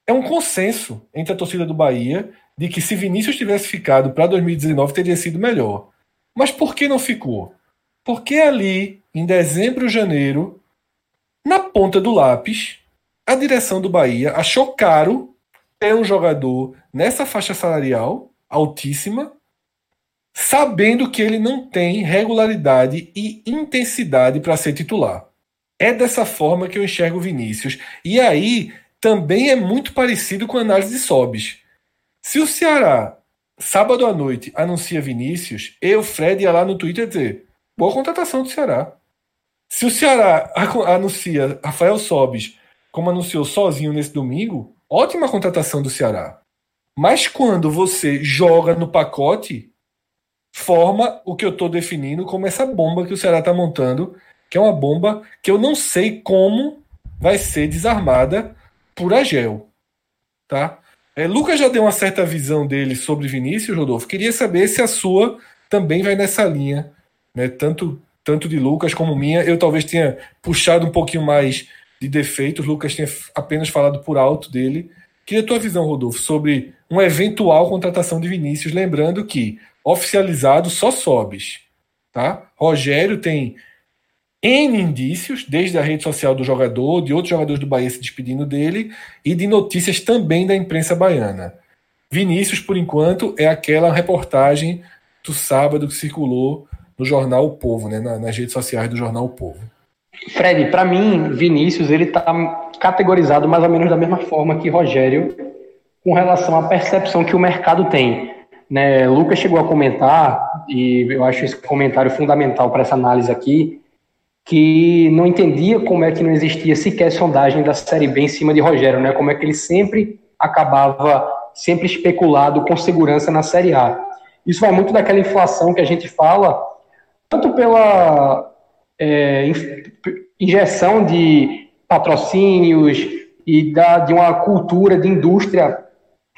[SPEAKER 2] É um consenso entre a torcida do Bahia de que se Vinícius tivesse ficado para 2019 teria sido melhor. Mas por que não ficou? Porque ali, em dezembro, janeiro, na ponta do lápis, a direção do Bahia achou caro ter um jogador nessa faixa salarial altíssima, sabendo que ele não tem regularidade e intensidade para ser titular. É dessa forma que eu enxergo o Vinícius. E aí também é muito parecido com a análise de Sobis. Se o Ceará, sábado à noite, anuncia Vinícius, eu, Fred, ia lá no Twitter dizer: boa contratação do Ceará. Se o Ceará anuncia Rafael Sobis, como anunciou sozinho nesse domingo, ótima contratação do Ceará. Mas quando você joga no pacote, forma o que eu estou definindo como essa bomba que o Ceará está montando, que é uma bomba que eu não sei como vai ser desarmada por Agel. Tá? É, Lucas já deu uma certa visão dele sobre Vinícius, Rodolfo. Queria saber se a sua também vai nessa linha, né? Tanto, tanto de Lucas como minha. Eu talvez tenha puxado um pouquinho mais de defeitos, Lucas tinha apenas falado por alto dele. Queria a tua visão, Rodolfo, sobre uma eventual contratação de Vinícius, lembrando que oficializado só sobes, tá? Rogério tem N indícios, desde a rede social do jogador, de outros jogadores do Bahia se despedindo dele e de notícias também da imprensa baiana. Vinícius, por enquanto, é aquela reportagem do sábado que circulou no jornal O Povo, né, nas redes sociais do jornal O Povo.
[SPEAKER 4] Fred, para mim, Vinícius ele está categorizado mais ou menos da mesma forma que Rogério com relação à percepção que o mercado tem. Né, Lucas chegou a comentar, e eu acho esse comentário fundamental para essa análise aqui, que não entendia como é que não existia sequer sondagem da Série B em cima de Rogério, né? Como é que ele sempre acabava sempre especulado com segurança na Série A. Isso vai muito daquela inflação que a gente fala, tanto pela é, injeção de patrocínios e da, de uma cultura de indústria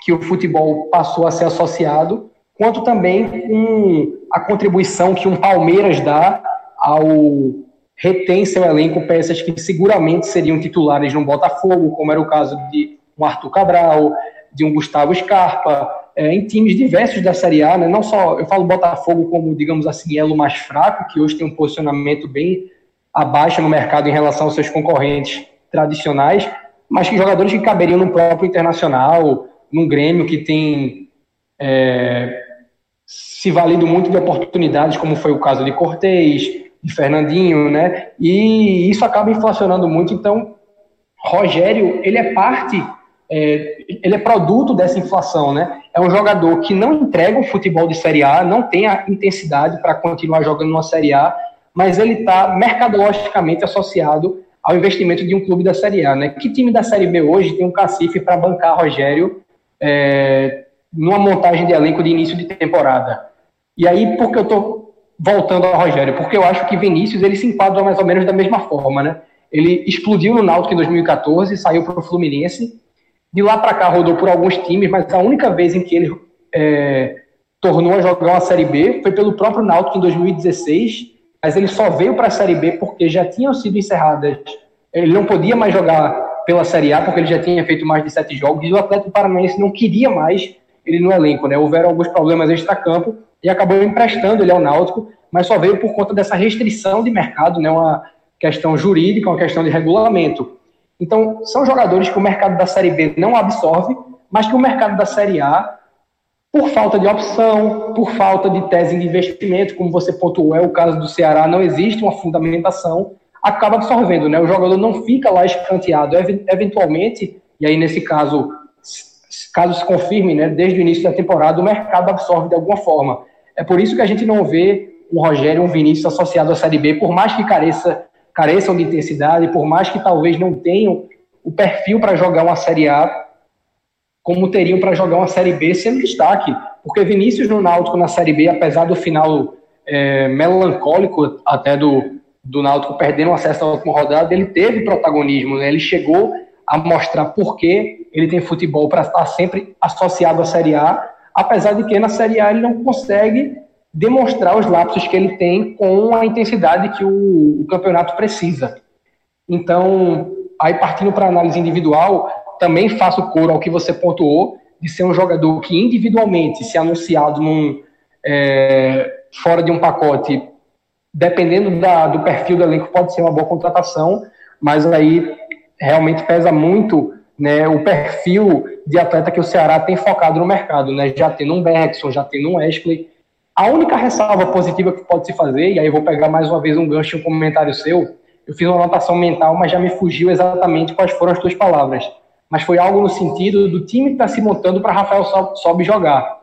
[SPEAKER 4] que o futebol passou a ser associado, quanto também com a contribuição que um Palmeiras dá ao retém seu elenco peças que seguramente seriam titulares no Botafogo, como era o caso de um Arthur Cabral, de um Gustavo Scarpa, é, em times diversos da Série A, né? não só, eu falo Botafogo como, digamos assim, elo mais fraco, que hoje tem um posicionamento bem abaixo no mercado em relação aos seus concorrentes tradicionais, mas que jogadores que caberiam no próprio Internacional, num Grêmio que tem é, se valido muito de oportunidades, como foi o caso de Cortez, de Fernandinho, né? E isso acaba inflacionando muito. Então, Rogério, ele é parte, é, ele é produto dessa inflação, né? É um jogador que não entrega um futebol de Série A, não tem a intensidade para continuar jogando numa Série A, mas ele está mercadologicamente associado ao investimento de um clube da Série A, né? Que time da Série B hoje tem um cacife para bancar Rogério é, numa montagem de elenco de início de temporada? E aí, porque eu estou voltando ao Rogério, porque eu acho que Vinícius ele se enquadra mais ou menos da mesma forma, né? Ele explodiu no Náutico em 2014, saiu para o Fluminense, de lá para cá rodou por alguns times, mas a única vez em que ele é, tornou a jogar uma Série B foi pelo próprio Náutico em 2016, mas ele só veio para a Série B porque já tinham sido encerradas. Ele não podia mais jogar pela Série A porque ele já tinha feito mais de sete jogos e o Atlético Paranaense não queria mais ele no elenco, né? Houveram alguns problemas extra-campo e acabou emprestando ele ao Náutico, mas só veio por conta dessa restrição de mercado, né, uma questão jurídica, uma questão de regulamento. Então, são jogadores que o mercado da Série B não absorve, mas que o mercado da Série A, por falta de opção, por falta de tese de investimento, como você pontuou, é o caso do Ceará, não existe uma fundamentação, acaba absorvendo, né? O jogador não fica lá escanteado, eventualmente, e aí nesse caso caso se confirme, né, desde o início da temporada, o mercado absorve de alguma forma. É por isso que a gente não vê um Rogério, um Vinícius associado à Série B, por mais que careça, careçam de intensidade, por mais que talvez não tenham o perfil para jogar uma Série A, como teriam para jogar uma Série B sendo destaque. Porque Vinícius no Náutico na Série B, apesar do final é, melancólico até do, do Náutico perdendo acesso à última rodada, ele teve protagonismo, né? ele chegou a mostrar por que ele tem futebol para estar sempre associado à Série A, apesar de que na Série A ele não consegue demonstrar os lapsos que ele tem com a intensidade que o, o campeonato precisa. Então, aí partindo para análise individual, também faço coro ao que você pontuou, de ser um jogador que individualmente, se anunciado num, é, fora de um pacote, dependendo da, do perfil do elenco, pode ser uma boa contratação, mas aí realmente pesa muito né, o perfil de atleta que o Ceará tem focado no mercado, né? Já tendo um Bergson, já tendo um Wesley. A única ressalva positiva que pode se fazer, e aí vou pegar mais uma vez um gancho em um comentário seu, eu fiz uma anotação mental, mas já me fugiu exatamente quais foram as tuas palavras. Mas foi algo no sentido do time que está se montando para Rafael Sobis jogar.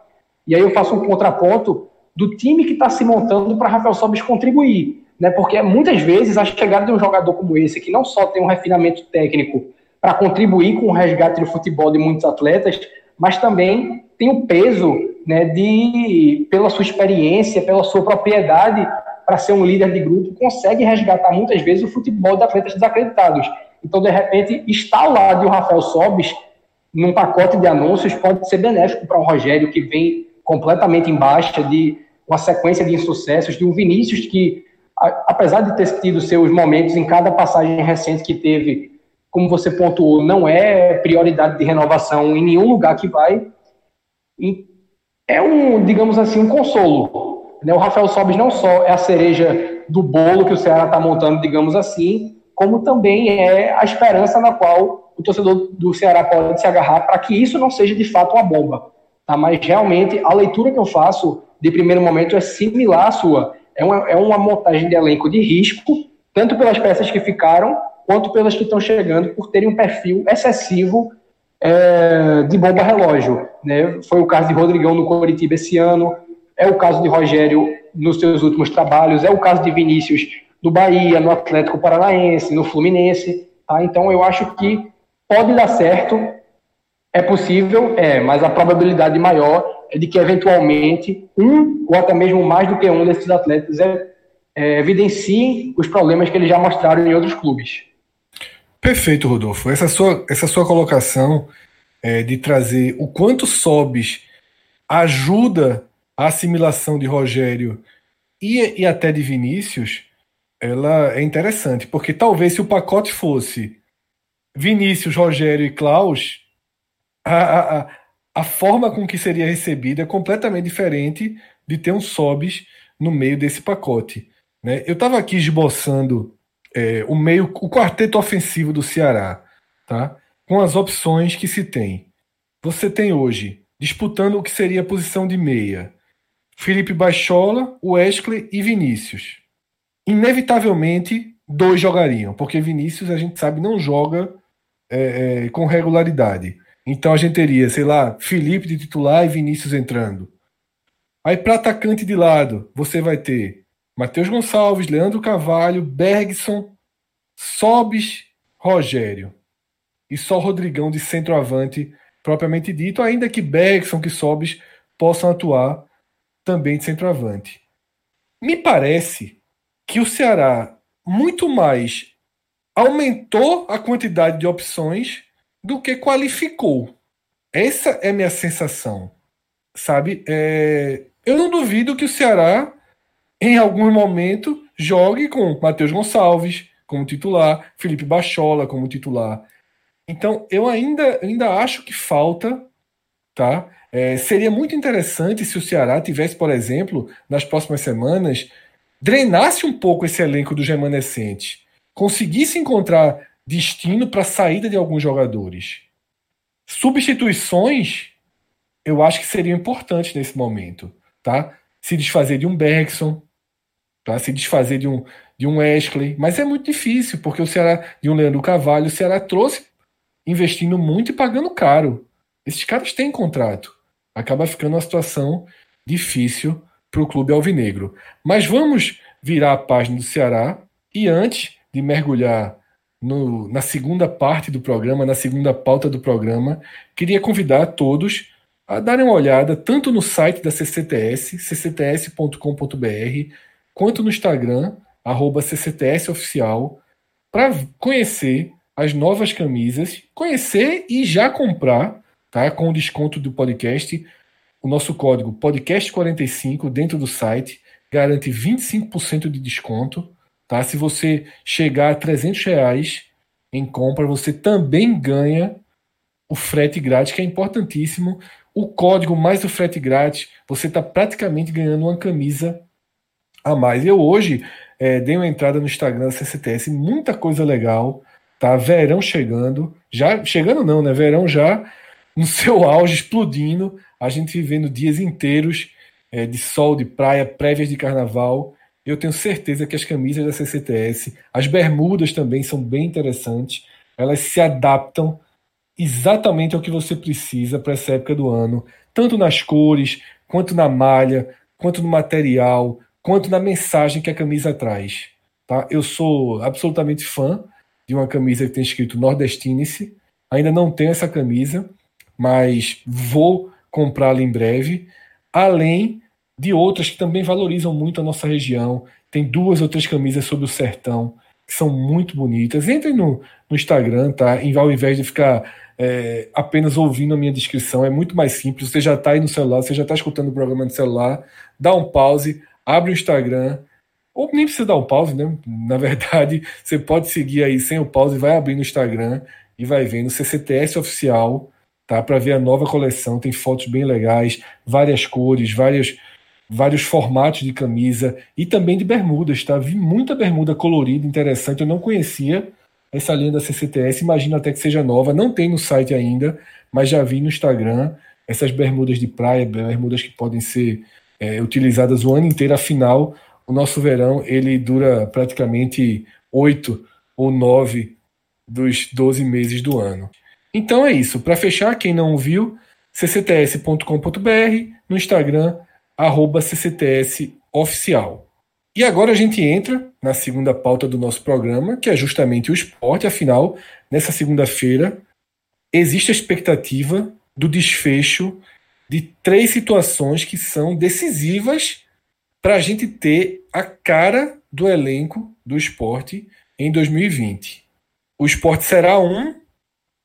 [SPEAKER 4] E aí eu faço um contraponto do time que está se montando para Rafael Sobis contribuir né? Porque muitas vezes a chegada de um jogador como esse, que não só tem um refinamento técnico para contribuir com o resgate do futebol de muitos atletas, mas também tem o peso, né, de pela sua experiência, pela sua propriedade para ser um líder de grupo, consegue resgatar muitas vezes o futebol de atletas desacreditados. Então, de repente, está ao lado de um Rafael Sobis num pacote de anúncios, pode ser benéfico para o Rogério, que vem completamente em baixa, de uma sequência de insucessos, de um Vinícius que, apesar de ter tido seus momentos em cada passagem recente que teve, como você pontuou, não é prioridade de renovação em nenhum lugar que vai. É um, digamos assim, um consolo. Né? O Rafael Sobis não só é a cereja do bolo que o Ceará está montando, digamos assim, como também é a esperança na qual o torcedor do Ceará pode se agarrar para que isso não seja de fato uma bomba. Tá? Mas realmente a leitura que eu faço de primeiro momento é similar à sua. É uma, é uma montagem de elenco de risco, tanto pelas peças que ficaram, quanto pelas que estão chegando, por terem um perfil excessivo é, de bomba relógio. Né? Foi o caso de Rodrigão no Coritiba esse ano, é o caso de Rogério nos seus últimos trabalhos, é o caso de Vinícius no Bahia, no Atlético Paranaense, no Fluminense. Tá? Então eu acho que pode dar certo, é possível, é, mas a probabilidade maior é de que eventualmente um ou até mesmo mais do que um desses atletas é, é, evidenciem os problemas que eles já mostraram em outros clubes.
[SPEAKER 2] Perfeito, Rodolfo. Essa sua, essa sua colocação é, de trazer o quanto Sobes ajuda a assimilação de Rogério e, e até de Vinícius, ela é interessante, porque talvez se o pacote fosse Vinícius, Rogério e Klaus, a, a, a forma com que seria recebida é completamente diferente de ter um Sobis no meio desse pacote. Né? Eu estava aqui esboçando é, o meio, o quarteto ofensivo do Ceará, tá? com as opções que se tem. Você tem hoje, disputando o que seria a posição de meia, Felipe Baixola, Wesley e Vinícius. Inevitavelmente, dois jogariam, porque Vinícius, a gente sabe, não joga é, é, com regularidade. Então a gente teria, sei lá, Felipe de titular e Vinícius entrando. Aí para atacante de lado, você vai ter Matheus Gonçalves, Leandro Carvalho, Bergson, Sobis, Rogério. E só Rodrigão de centroavante propriamente dito, ainda que Bergson, que Sobis possam atuar também de centroavante. Me parece que o Ceará muito mais aumentou a quantidade de opções do que qualificou. Essa é minha sensação. Sabe? É... Eu não duvido que o Ceará, em algum momento, jogue com Matheus Gonçalves como titular, Felipe Bachola como titular. Então, eu ainda, ainda acho que falta. Tá? É, seria muito interessante se o Ceará tivesse, por exemplo, nas próximas semanas, drenasse um pouco esse elenco dos remanescentes conseguisse encontrar destino para a saída de alguns jogadores. Substituições, eu acho que seriam importantes nesse momento, tá? Se desfazer de um Bergson, tá? Se desfazer de um de um Wesley, mas é muito difícil, porque o Ceará de um Leandro Carvalho, o Ceará trouxe investindo muito e pagando caro. Esses caras têm contrato. Acaba ficando uma situação difícil para o clube alvinegro. Mas vamos virar a página do Ceará e antes de mergulhar no, na segunda parte do programa, na segunda pauta do programa, queria convidar todos a darem uma olhada tanto no site da CCTS, ccts.com.br, quanto no Instagram, cctsoficial, para conhecer as novas camisas, conhecer e já comprar, tá? Com o desconto do podcast, o nosso código podcast45 dentro do site garante 25% de desconto. Tá? Se você chegar a 300 reais em compra, você também ganha o frete grátis, que é importantíssimo. O código mais o frete grátis, você está praticamente ganhando uma camisa a mais. Eu hoje é, dei uma entrada no Instagram da CCTS, muita coisa legal. Tá? Verão chegando. Já chegando não, né? Verão já no seu auge, explodindo. A gente vivendo dias inteiros é, de sol, de praia, prévias de carnaval. Eu tenho certeza que as camisas da CCTS, as bermudas também são bem interessantes. Elas se adaptam exatamente ao que você precisa para essa época do ano, tanto nas cores, quanto na malha, quanto no material, quanto na mensagem que a camisa traz. Tá? Eu sou absolutamente fã de uma camisa que tem escrito Nordestine-se. Ainda não tenho essa camisa, mas vou comprá-la em breve. Além de outras que também valorizam muito a nossa região. Tem duas ou três camisas sobre o sertão que são muito bonitas. Entrem no, no Instagram, tá? Ao invés de ficar é, apenas ouvindo a minha descrição. É muito mais simples. Você já está aí no celular, você já está escutando o programa no celular, dá um pause, abre o Instagram, ou nem precisa dar um pause, né? Na verdade, você pode seguir aí sem o pause, vai abrir no Instagram e vai vendo CCTS oficial, tá? Para ver a nova coleção. Tem fotos bem legais, várias cores, várias, vários formatos de camisa e também de bermudas, tá? Vi muita bermuda colorida, interessante. Eu não conhecia essa linha da CCTS, imagino até que seja nova. Não tem no site ainda, mas já vi no Instagram essas bermudas de praia, bermudas que podem ser é, utilizadas o ano inteiro. Afinal, o nosso verão ele dura praticamente oito ou nove dos 12 meses do ano. Então é isso. Para fechar, quem não viu, ccts.com.br, no Instagram, arroba cctsoficial. E agora a gente entra na segunda pauta do nosso programa, que é justamente o esporte. Afinal, nessa segunda-feira, existe a expectativa do desfecho de três situações que são decisivas para a gente ter a cara do elenco do esporte em 2020. O esporte será um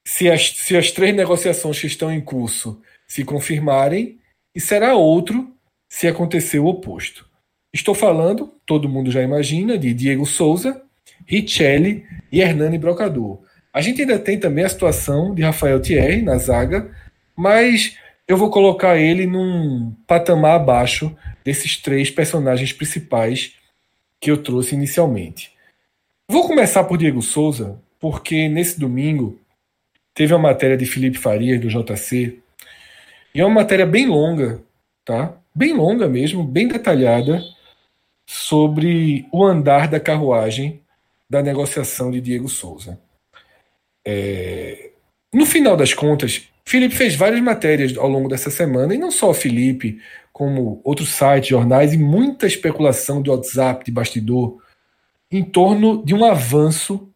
[SPEAKER 2] se as, se as três negociações que estão em curso se confirmarem, e será outro se acontecer o oposto. Estou falando, todo mundo já imagina, de Diego Souza, Richelli e Hernani Brocador. A gente ainda tem também a situação de Rafael Thierry na zaga, mas eu vou colocar ele num patamar abaixo desses três personagens principais que eu trouxe inicialmente. Vou começar por Diego Souza, porque nesse domingo teve uma matéria de Felipe Farias, do JC, e é uma matéria bem longa, tá? Bem longa mesmo, bem detalhada, sobre o andar da carruagem da negociação de Diego Souza. É... No final das contas, Felipe fez várias matérias ao longo dessa semana, e não só Felipe, como outros sites, jornais, e muita especulação do WhatsApp, de bastidor, em torno de um avanço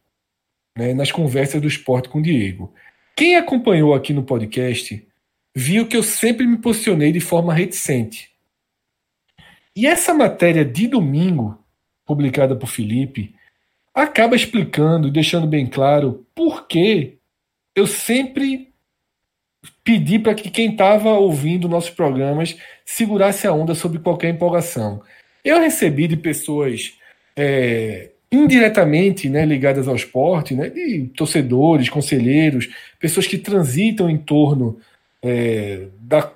[SPEAKER 2] né, nas conversas do esporte com o Diego. Quem acompanhou aqui no podcast viu que eu sempre me posicionei de forma reticente. E essa matéria de domingo, publicada por Felipe, acaba explicando e deixando bem claro por que eu sempre pedi para que quem estava ouvindo nossos programas segurasse a onda sobre qualquer empolgação. Eu recebi de pessoas é, indiretamente né, ligadas ao esporte, né, de torcedores, conselheiros, pessoas que transitam em torno é, da,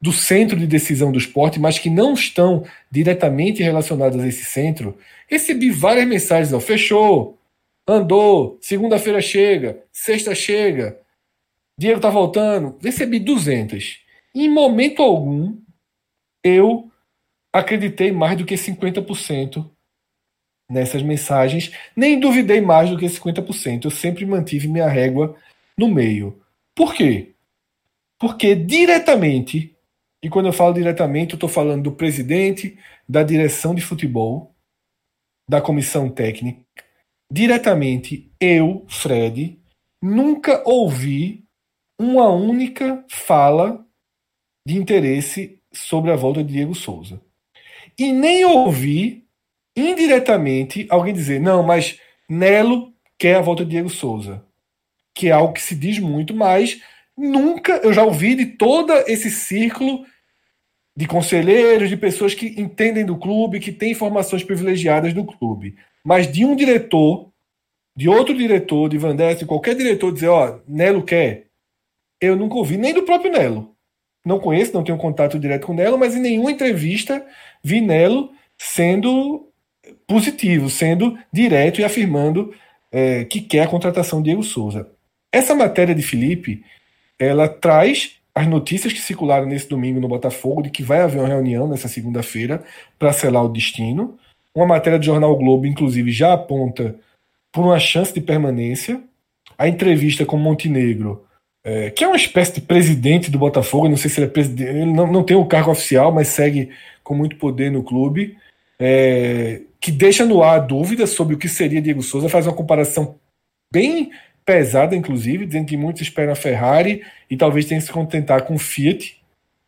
[SPEAKER 2] do centro de decisão do esporte, mas que não estão diretamente relacionadas a esse centro, recebi várias mensagens: ó, fechou, andou, segunda-feira chega, sexta chega, Diego tá voltando. Recebi 200. Em momento algum, eu acreditei mais do que 50% nessas mensagens, nem duvidei mais do que 50%. Eu sempre mantive minha régua no meio. Por quê? Porque diretamente, e quando eu falo diretamente, eu estou falando do presidente, da direção de futebol, da comissão técnica, diretamente, eu, Fred, nunca ouvi uma única fala de interesse sobre a volta de Diego Souza. E nem ouvi indiretamente alguém dizer, não, mas Nelo quer a volta de Diego Souza. Que é algo que se diz muito, mas nunca eu já ouvi de todo esse círculo de conselheiros, de pessoas que entendem do clube, que têm informações privilegiadas do clube. Mas de um diretor, de outro diretor, de Van Dess, qualquer diretor dizer, ó, Nelo quer, eu nunca ouvi, nem do próprio Nelo. Não conheço, não tenho contato direto com o Nelo, mas em nenhuma entrevista vi Nelo sendo positivo, sendo direto e afirmando é, que quer a contratação de Diego Souza. Essa matéria de Felipe, ela traz as notícias que circularam nesse domingo no Botafogo de que vai haver uma reunião nessa segunda-feira para selar o destino. Uma matéria do jornal Globo, inclusive, já aponta por uma chance de permanência. A entrevista com Montenegro, é, que é uma espécie de presidente do Botafogo, não sei se ele é presidente, ele não, não tem o cargo oficial, mas segue com muito poder no clube é, que deixa no ar dúvidas sobre o que seria Diego Souza, faz uma comparação bem pesada, inclusive, dizendo que muitos esperam a Ferrari e talvez tenham que se contentar com Fiat,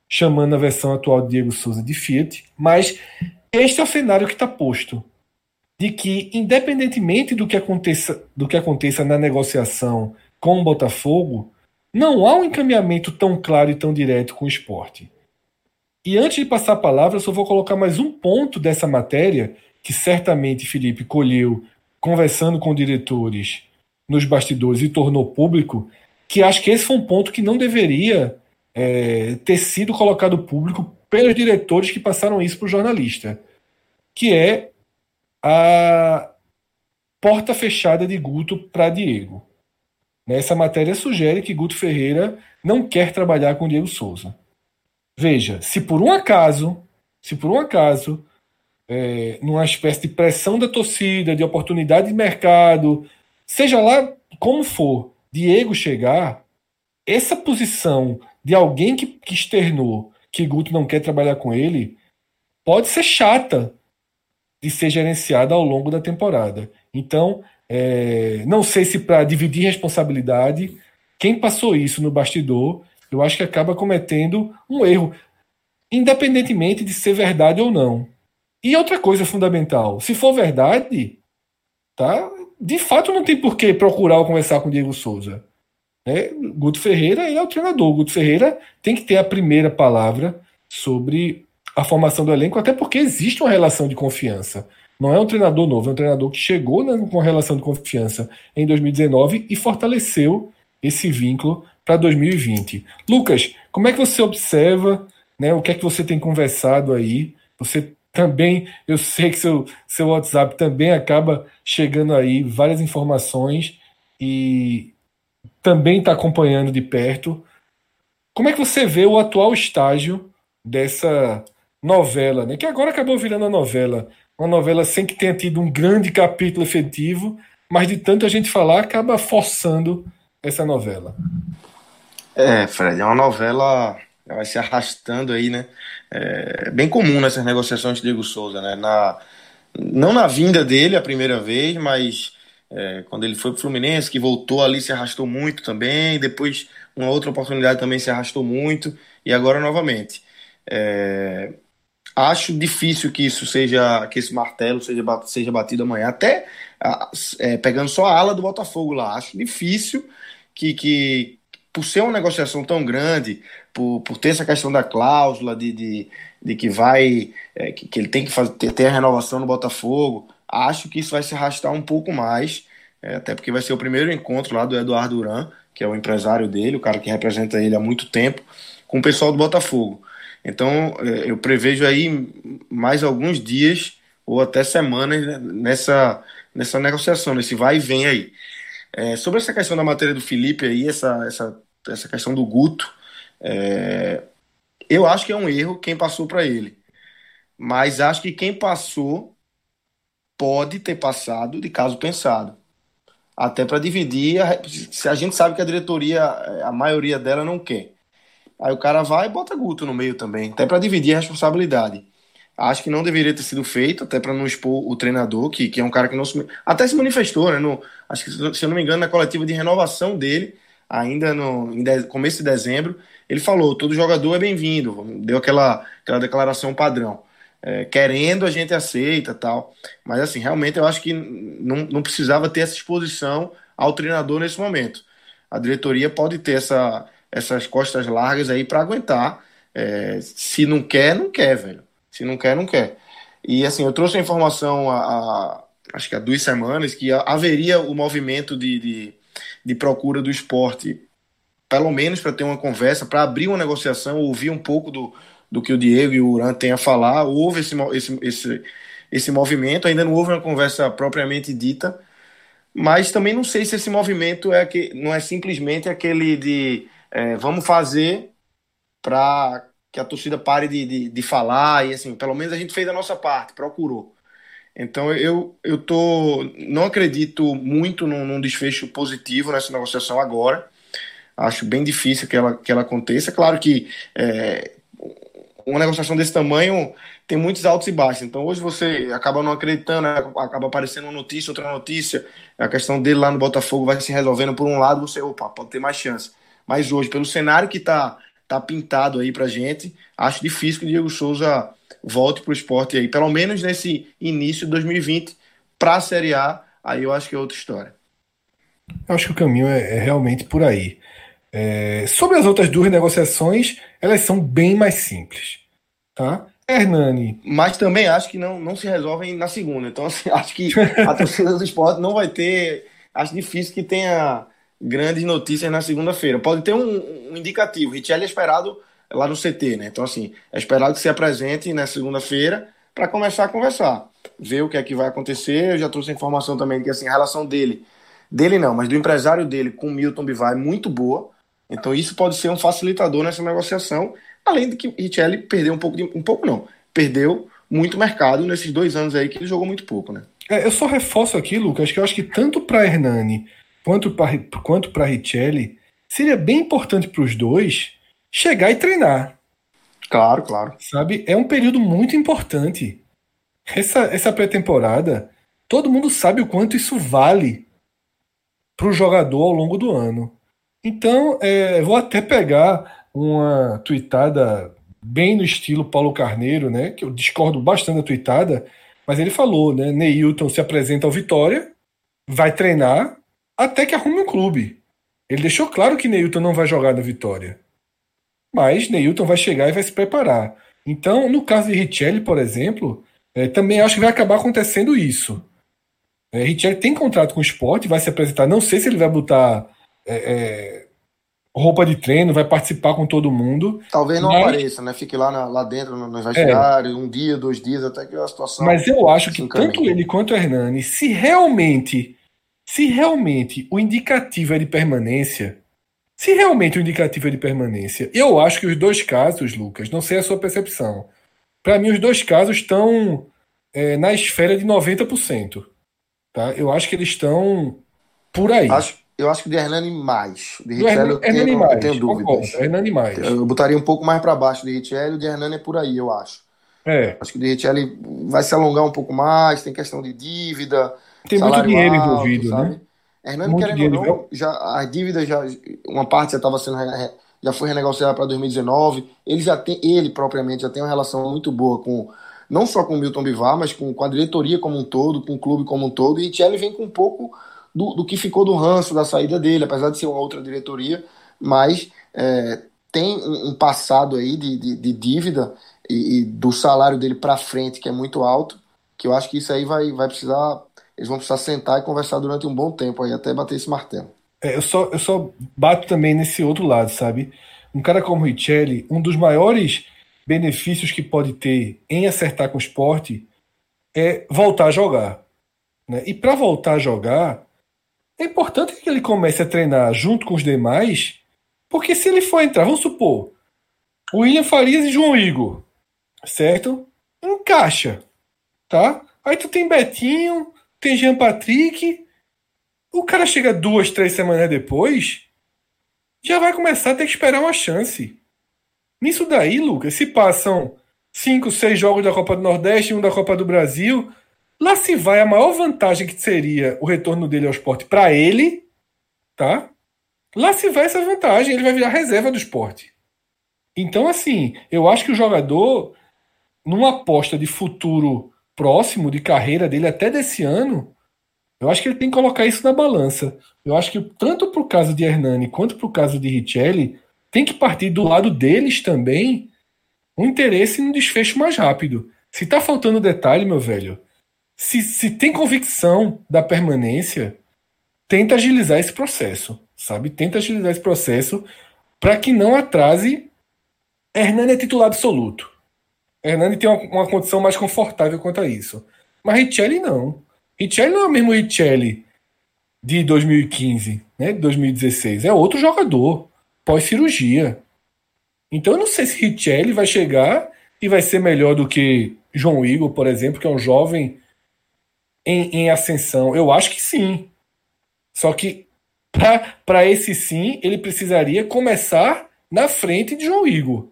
[SPEAKER 2] chamando a versão atual de Diego Souza de Fiat, mas este é o cenário que está posto. De que, independentemente do que aconteça, do que aconteça na negociação com o Botafogo, não há um encaminhamento tão claro e tão direto com o esporte. E antes de passar a palavra, eu só vou colocar mais um ponto dessa matéria, que certamente Felipe colheu conversando com diretores nos bastidores e tornou público, que acho que esse foi um ponto que não deveria é, ter sido colocado público pelos diretores que passaram isso para o jornalista, que é a porta fechada de Guto para Diego. Essa matéria sugere que Guto Ferreira não quer trabalhar com Diego Souza. Veja, se por um acaso, se por um acaso, é, numa espécie de pressão da torcida, de oportunidade de mercado, seja lá como for, Diego chegar, essa posição de alguém que, que externou que Guto não quer trabalhar com ele pode ser chata de ser gerenciada ao longo da temporada. Então, é, não sei se para dividir responsabilidade, quem passou isso no bastidor, eu acho que acaba cometendo um erro, independentemente de ser verdade ou não. E outra coisa fundamental, se for verdade, tá? De fato não tem por que procurar ou conversar com o Diego Souza. Né? Guto Ferreira é o treinador. Guto Ferreira tem que ter a primeira palavra sobre a formação do elenco, até porque existe uma relação de confiança. Não é um treinador novo, é um treinador que chegou né, com relação de confiança em 2019 e fortaleceu esse vínculo para 2020. Lucas, como é que você observa, né, o que é que você tem conversado aí? Você também, eu sei que seu, seu WhatsApp também acaba chegando aí várias informações e também está acompanhando de perto. Como é que você vê o atual estágio dessa novela, né, que agora acabou virando a novela uma novela sem que tenha tido um grande capítulo efetivo, mas de tanto a gente falar, acaba forçando essa novela.
[SPEAKER 3] É, Fred, é uma novela vai se arrastando aí, né? É bem comum nessas negociações de Diego Souza, né? Na, não na vinda dele a primeira vez, mas é, quando ele foi pro Fluminense, que voltou ali, se arrastou muito também. Depois, uma outra oportunidade também se arrastou muito. E agora novamente. É, Acho difícil que isso seja, que esse martelo seja, seja batido amanhã. Até é, pegando só a ala do Botafogo lá, acho difícil que, que por ser uma negociação tão grande, por, por ter essa questão da cláusula de, de, de que vai, é, que, que, ele tem que fazer, ter, ter, a renovação no Botafogo, acho que isso vai se arrastar um pouco mais, é, até porque vai ser o primeiro encontro lá do Eduardo Duran, que é o empresário dele, o cara que representa ele há muito tempo, com o pessoal do Botafogo. Então, é, eu prevejo aí mais alguns dias ou até semanas né, nessa, nessa negociação, nesse vai e vem aí. É, sobre essa questão da matéria do Felipe aí, essa, essa, essa questão do Guto, é, eu acho que é um erro quem passou para ele. Mas acho que quem passou pode ter passado de caso pensado. Até para dividir, se a gente sabe que a diretoria, a maioria dela não quer. Aí o cara vai e bota Guto no meio também, até para dividir a responsabilidade. Acho que não deveria ter sido feito, até para não expor o treinador, que, que é um cara que não se, até se manifestou, né? No, acho que, se eu não me engano, na coletiva de renovação dele, ainda no de, começo de dezembro, ele falou: todo jogador é bem-vindo, deu aquela, aquela declaração padrão. É, querendo, a gente aceita tal. Mas, assim, realmente eu acho que não, não precisava ter essa exposição ao treinador nesse momento. A diretoria pode ter essa, essas costas largas aí para aguentar. É, se não quer, não quer, velho. Se não quer, não quer. E assim, eu trouxe a informação a acho que há duas semanas que haveria o movimento de, de, de procura do esporte, pelo menos para ter uma conversa, para abrir uma negociação, ouvir um pouco do, do que o Diego e o Uran têm a falar. Houve esse, esse, esse, esse movimento, ainda não houve uma conversa propriamente dita, mas também não sei se esse movimento é que não é simplesmente aquele de é, vamos fazer para que a torcida pare de, de, de, falar e assim, pelo menos a gente fez a nossa parte, procurou. Então eu, eu tô, não acredito muito num, num desfecho positivo nessa negociação agora. Acho bem difícil que ela, que ela aconteça. Claro que é, uma negociação desse tamanho tem muitos altos e baixos. Então hoje você acaba não acreditando, acaba aparecendo uma notícia, outra notícia. A questão dele lá no Botafogo vai se resolvendo por um lado, você, opa, pode ter mais chance. Mas hoje, pelo cenário que está tá pintado aí pra gente, acho difícil que o Diego Souza volte pro esporte aí, pelo menos nesse início de 2020, para a Série A, aí eu acho que é outra história.
[SPEAKER 2] Eu acho que o caminho é, é realmente por aí. É, sobre as outras duas negociações, elas são bem mais simples. Tá? Hernani.
[SPEAKER 3] Mas também acho que não, não se resolvem na segunda. Então, assim, acho que a torcida do esporte não vai ter. Acho difícil que tenha grandes notícias na segunda-feira. Pode ter um, um indicativo. Richelli é esperado lá no CT, né? Então, assim, é esperado que se apresente na segunda-feira para começar a conversar, ver o que é que vai acontecer. Eu já trouxe a informação também que assim, a relação dele, dele não, mas do empresário dele com o Milton Bivar é muito boa. Então, isso pode ser um facilitador nessa negociação. Além de que Richelli perdeu um pouco de. Um pouco não. Perdeu muito mercado nesses dois anos aí que ele jogou muito pouco, né?
[SPEAKER 2] É, eu só reforço aqui, Lucas, que eu acho que tanto para Hernani quanto para quanto para Richelli seria bem importante para os dois chegar e treinar.
[SPEAKER 3] Claro, claro.
[SPEAKER 2] Sabe? É um período muito importante. Essa, essa pré-temporada, todo mundo sabe o quanto isso vale para o jogador ao longo do ano. Então, é, vou até pegar uma tweetada bem no estilo Paulo Carneiro, né? Que eu discordo bastante da tweetada, mas ele falou, né? Neilton se apresenta ao Vitória, vai treinar até que arrume um clube. Ele deixou claro que Neilton não vai jogar na Vitória. Mas Neilton vai chegar e vai se preparar. Então, no caso de Richelli, por exemplo, é, também acho que vai acabar acontecendo isso. É, Richelli tem contrato com o esporte, vai se apresentar. Não sei se ele vai botar é, é roupa de treino, vai participar com todo mundo.
[SPEAKER 3] Talvez não mas... apareça, né? Fique lá, na, lá dentro no vestiário, é. um dia, dois dias, até que a situação.
[SPEAKER 2] Mas eu acho que tanto ele quanto o Hernani, se realmente, se realmente o indicativo é de permanência, se realmente o indicativo é de permanência, eu acho que os dois casos, Lucas, não sei a sua percepção, para mim os dois casos estão é, na esfera de 90%. Tá? Eu acho que eles estão por aí.
[SPEAKER 3] Acho, eu acho que de Hernani mais. De Richelli eu, tenho, mais, eu tenho dúvidas.
[SPEAKER 2] Hernani mais.
[SPEAKER 3] Eu botaria um pouco mais para baixo de Richelli, o de Hernani é por aí, eu acho.
[SPEAKER 2] É.
[SPEAKER 3] Acho que o de Richelli vai se alongar um pouco mais, tem questão de dívida.
[SPEAKER 2] Tem muito dinheiro alto, envolvido, sabe? né?
[SPEAKER 3] Hernani, muito querendo dinheiro, ou não, já, as dívidas já. Uma parte já estava sendo. Já foi renegociada para 2019. Ele já tem, ele propriamente já tem uma relação muito boa com. Não só com o Milton Bivar, mas com, com a diretoria como um todo, com o clube como um todo. E Richelli vem com um pouco do, do que ficou do ranço da saída dele, apesar de ser uma outra diretoria, mas é, tem um, um, passado aí de, de, de dívida e, e, do salário dele para frente, que é muito alto, que eu acho que isso aí vai, vai precisar, eles vão precisar sentar e conversar durante um bom tempo aí, até bater esse martelo.
[SPEAKER 2] É, eu, só, eu só bato também nesse outro lado, sabe? Um cara como o Richelli, um dos maiores benefícios que pode ter em acertar com o esporte é voltar a jogar. Né? E para voltar a jogar, é importante que ele comece a treinar junto com os demais, porque se ele for entrar, vamos supor, o William Farias e João Igor, certo? Encaixa, tá? Aí tu tem Betinho, tem Jean Patrick, o cara chega duas, três semanas depois, já vai começar a ter que esperar uma chance. Nisso daí, Lucas, se passam cinco, seis jogos da Copa do Nordeste e um da Copa do Brasil, Lá se vai a maior vantagem que seria o retorno dele ao esporte para ele, tá? Lá se vai essa vantagem, ele vai virar reserva do esporte. Então, assim, eu acho que o jogador, numa aposta de futuro próximo, de carreira dele até desse ano, eu acho que ele tem que colocar isso na balança. Eu acho que tanto para o caso de Hernani quanto para o caso de Richelli, tem que partir do lado deles também um interesse no desfecho mais rápido. Se tá faltando detalhe, meu velho, se, se tem convicção da permanência, tenta agilizar esse processo, sabe? Tenta agilizar esse processo para que não atrase. Hernani é titular absoluto. Hernani tem uma, uma, condição mais confortável quanto a isso. Mas Richelli não. Richelli não é o mesmo Richelli de 2015, né? De 2016. É outro jogador, pós-cirurgia. Então eu não sei se Richelli vai chegar e vai ser melhor do que João Igor, por exemplo, que é um jovem em, em ascensão? Eu acho que sim. Só que para esse sim, ele precisaria começar na frente de João Igor.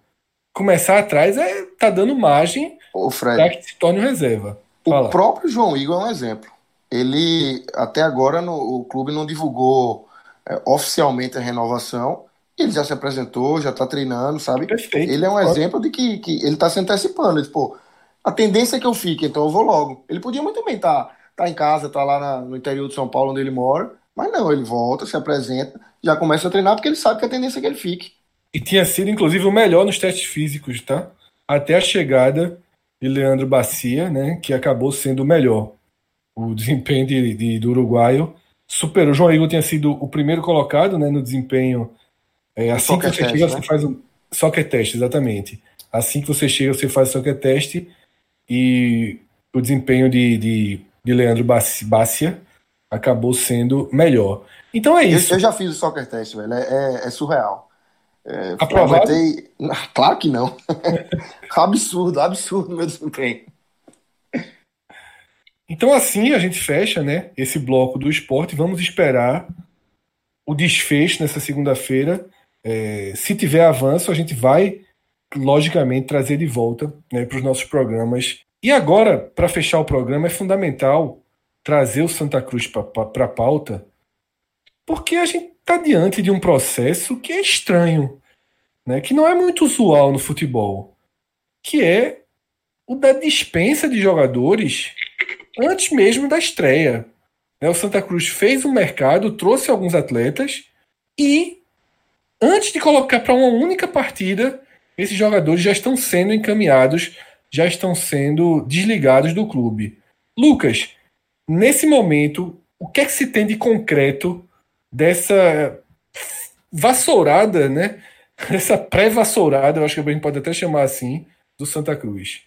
[SPEAKER 2] Começar atrás é tá dando margem para que se torne reserva.
[SPEAKER 3] Fala. O próprio João Igor é um exemplo. Ele até agora no, o clube não divulgou é, oficialmente a renovação. Ele já se apresentou, já está treinando, sabe? Perfeito. Ele é um exemplo de que, que ele está se antecipando. Ele, pô, a tendência é que eu fique, então eu vou logo. Ele podia muito bem estar tá tá em casa, tá lá na, no interior de São Paulo, onde ele mora. Mas não, ele volta, se apresenta, já começa a treinar porque ele sabe que a tendência é que ele fique.
[SPEAKER 2] E tinha sido, inclusive, o melhor nos testes físicos, tá? Até a chegada de Leandro Bacia, né? Que acabou sendo o melhor. O desempenho de, de, do uruguaio superou. O João Igor tinha sido o primeiro colocado né, no desempenho. É, assim que você teste, chega, né? você faz um soccer teste, exatamente. Assim que você chega, você faz o soccer teste e o desempenho de, de, de Leandro Bácia acabou sendo melhor. Então é isso.
[SPEAKER 3] Eu, eu já fiz o soccer teste, velho. É, é, é surreal. É, Aprovado? Claro que não. absurdo, absurdo meu desempenho.
[SPEAKER 2] Então assim a gente fecha, né, esse bloco do esporte. Vamos esperar o desfecho nessa segunda-feira. É, se tiver avanço, a gente vai logicamente trazer de volta né, para os nossos programas. E agora, para fechar o programa, é fundamental trazer o Santa Cruz para a pauta, porque a gente está diante de um processo que é estranho, né, que não é muito usual no futebol, que é o da dispensa de jogadores antes mesmo da estreia. Né, o Santa Cruz fez um mercado, trouxe alguns atletas e, antes de colocar para uma única partida, esses jogadores já estão sendo encaminhados, já estão sendo desligados do clube. Lucas, nesse momento, o que é que se tem de concreto dessa vassourada, né? Essa pré-vassourada, eu acho que a gente pode até chamar assim, do Santa Cruz.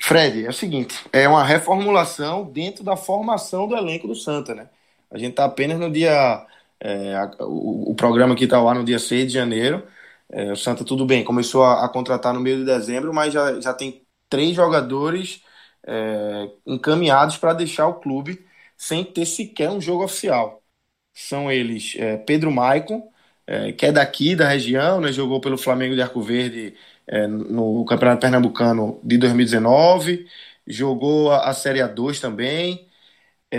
[SPEAKER 3] Fred, é o seguinte, é uma reformulação dentro da formação do elenco do Santa, né? A gente está apenas no dia. É, o, o, programa que está lá no dia 6 de janeiro. É, o Santa, tudo bem, começou a, a, contratar no meio de dezembro, mas já, já tem três jogadores é, encaminhados para deixar o clube sem ter sequer um jogo oficial. São eles é, Pedro Maicon, é, que é daqui da região, né, jogou pelo Flamengo de Arco Verde é, no Campeonato Pernambucano de 2019, jogou a, a Série A2 também.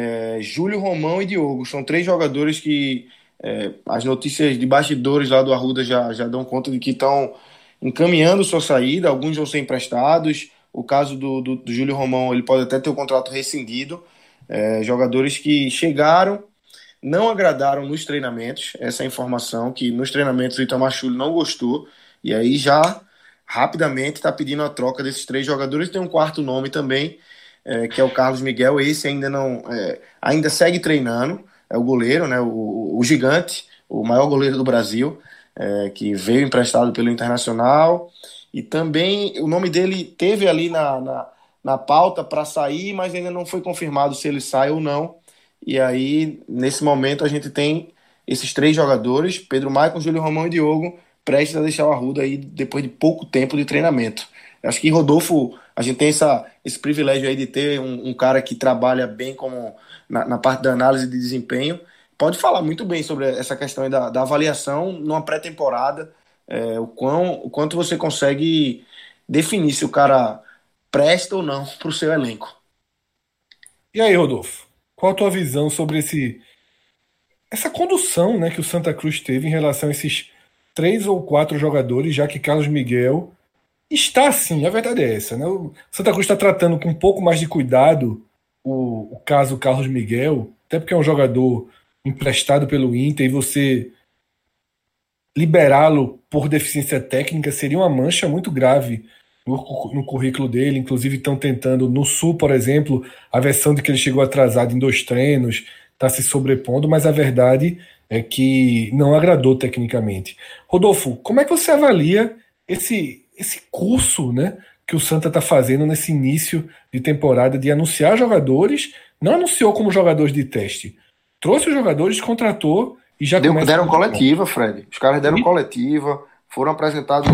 [SPEAKER 3] É, Júlio Romão e Diogo são três jogadores que é, as notícias de bastidores lá do Arruda já, já dão conta de que estão encaminhando sua saída, alguns vão ser emprestados. O caso do, do, do Júlio Romão, ele pode até ter o contrato rescindido. É, jogadores que chegaram, não agradaram nos treinamentos, essa é informação, que nos treinamentos o Itamar Chuli não gostou, e aí já rapidamente está pedindo a troca desses três jogadores. Tem um quarto nome também, é, que é o Carlos Miguel. Esse ainda não, é, ainda segue treinando. É o goleiro, né? O, o gigante, o maior goleiro do Brasil, é, que veio emprestado pelo Internacional. E também o nome dele teve ali na, na, na pauta para sair, mas ainda não foi confirmado se ele sai ou não. E aí, nesse momento, a gente tem esses três jogadores: Pedro Maicon, Júlio Romão e Diogo prestes a deixar o Arruda aí depois de pouco tempo de treinamento. Acho que Rodolfo, a gente tem essa, esse privilégio aí de ter um, um cara que trabalha bem como na, na, parte da análise de desempenho. Pode falar muito bem sobre essa questão da, da avaliação numa pré-temporada, é, o, quão, o quanto você consegue definir se o cara presta ou não para o seu elenco.
[SPEAKER 2] E aí, Rodolfo, qual a tua visão sobre esse essa condução né, que o Santa Cruz teve em relação a esses três ou quatro jogadores, já que Carlos Miguel está assim, a verdade é essa. Né? O Santa Cruz está tratando com um pouco mais de cuidado o, o caso Carlos Miguel, até porque é um jogador emprestado pelo Inter e você liberá-lo por deficiência técnica seria uma mancha muito grave no, no, currículo dele. Inclusive, estão tentando, no Sul, por exemplo, a versão de que ele chegou atrasado em dois treinos, está se sobrepondo, mas a verdade é que não agradou tecnicamente. Rodolfo, como é que você avalia esse, esse curso né, que o Santa está fazendo nesse início de temporada de anunciar jogadores? Não anunciou como jogadores de teste. Trouxe os jogadores, contratou e já
[SPEAKER 3] Deu, Deram coletiva, Fred. Os caras deram e? coletiva, foram apresentados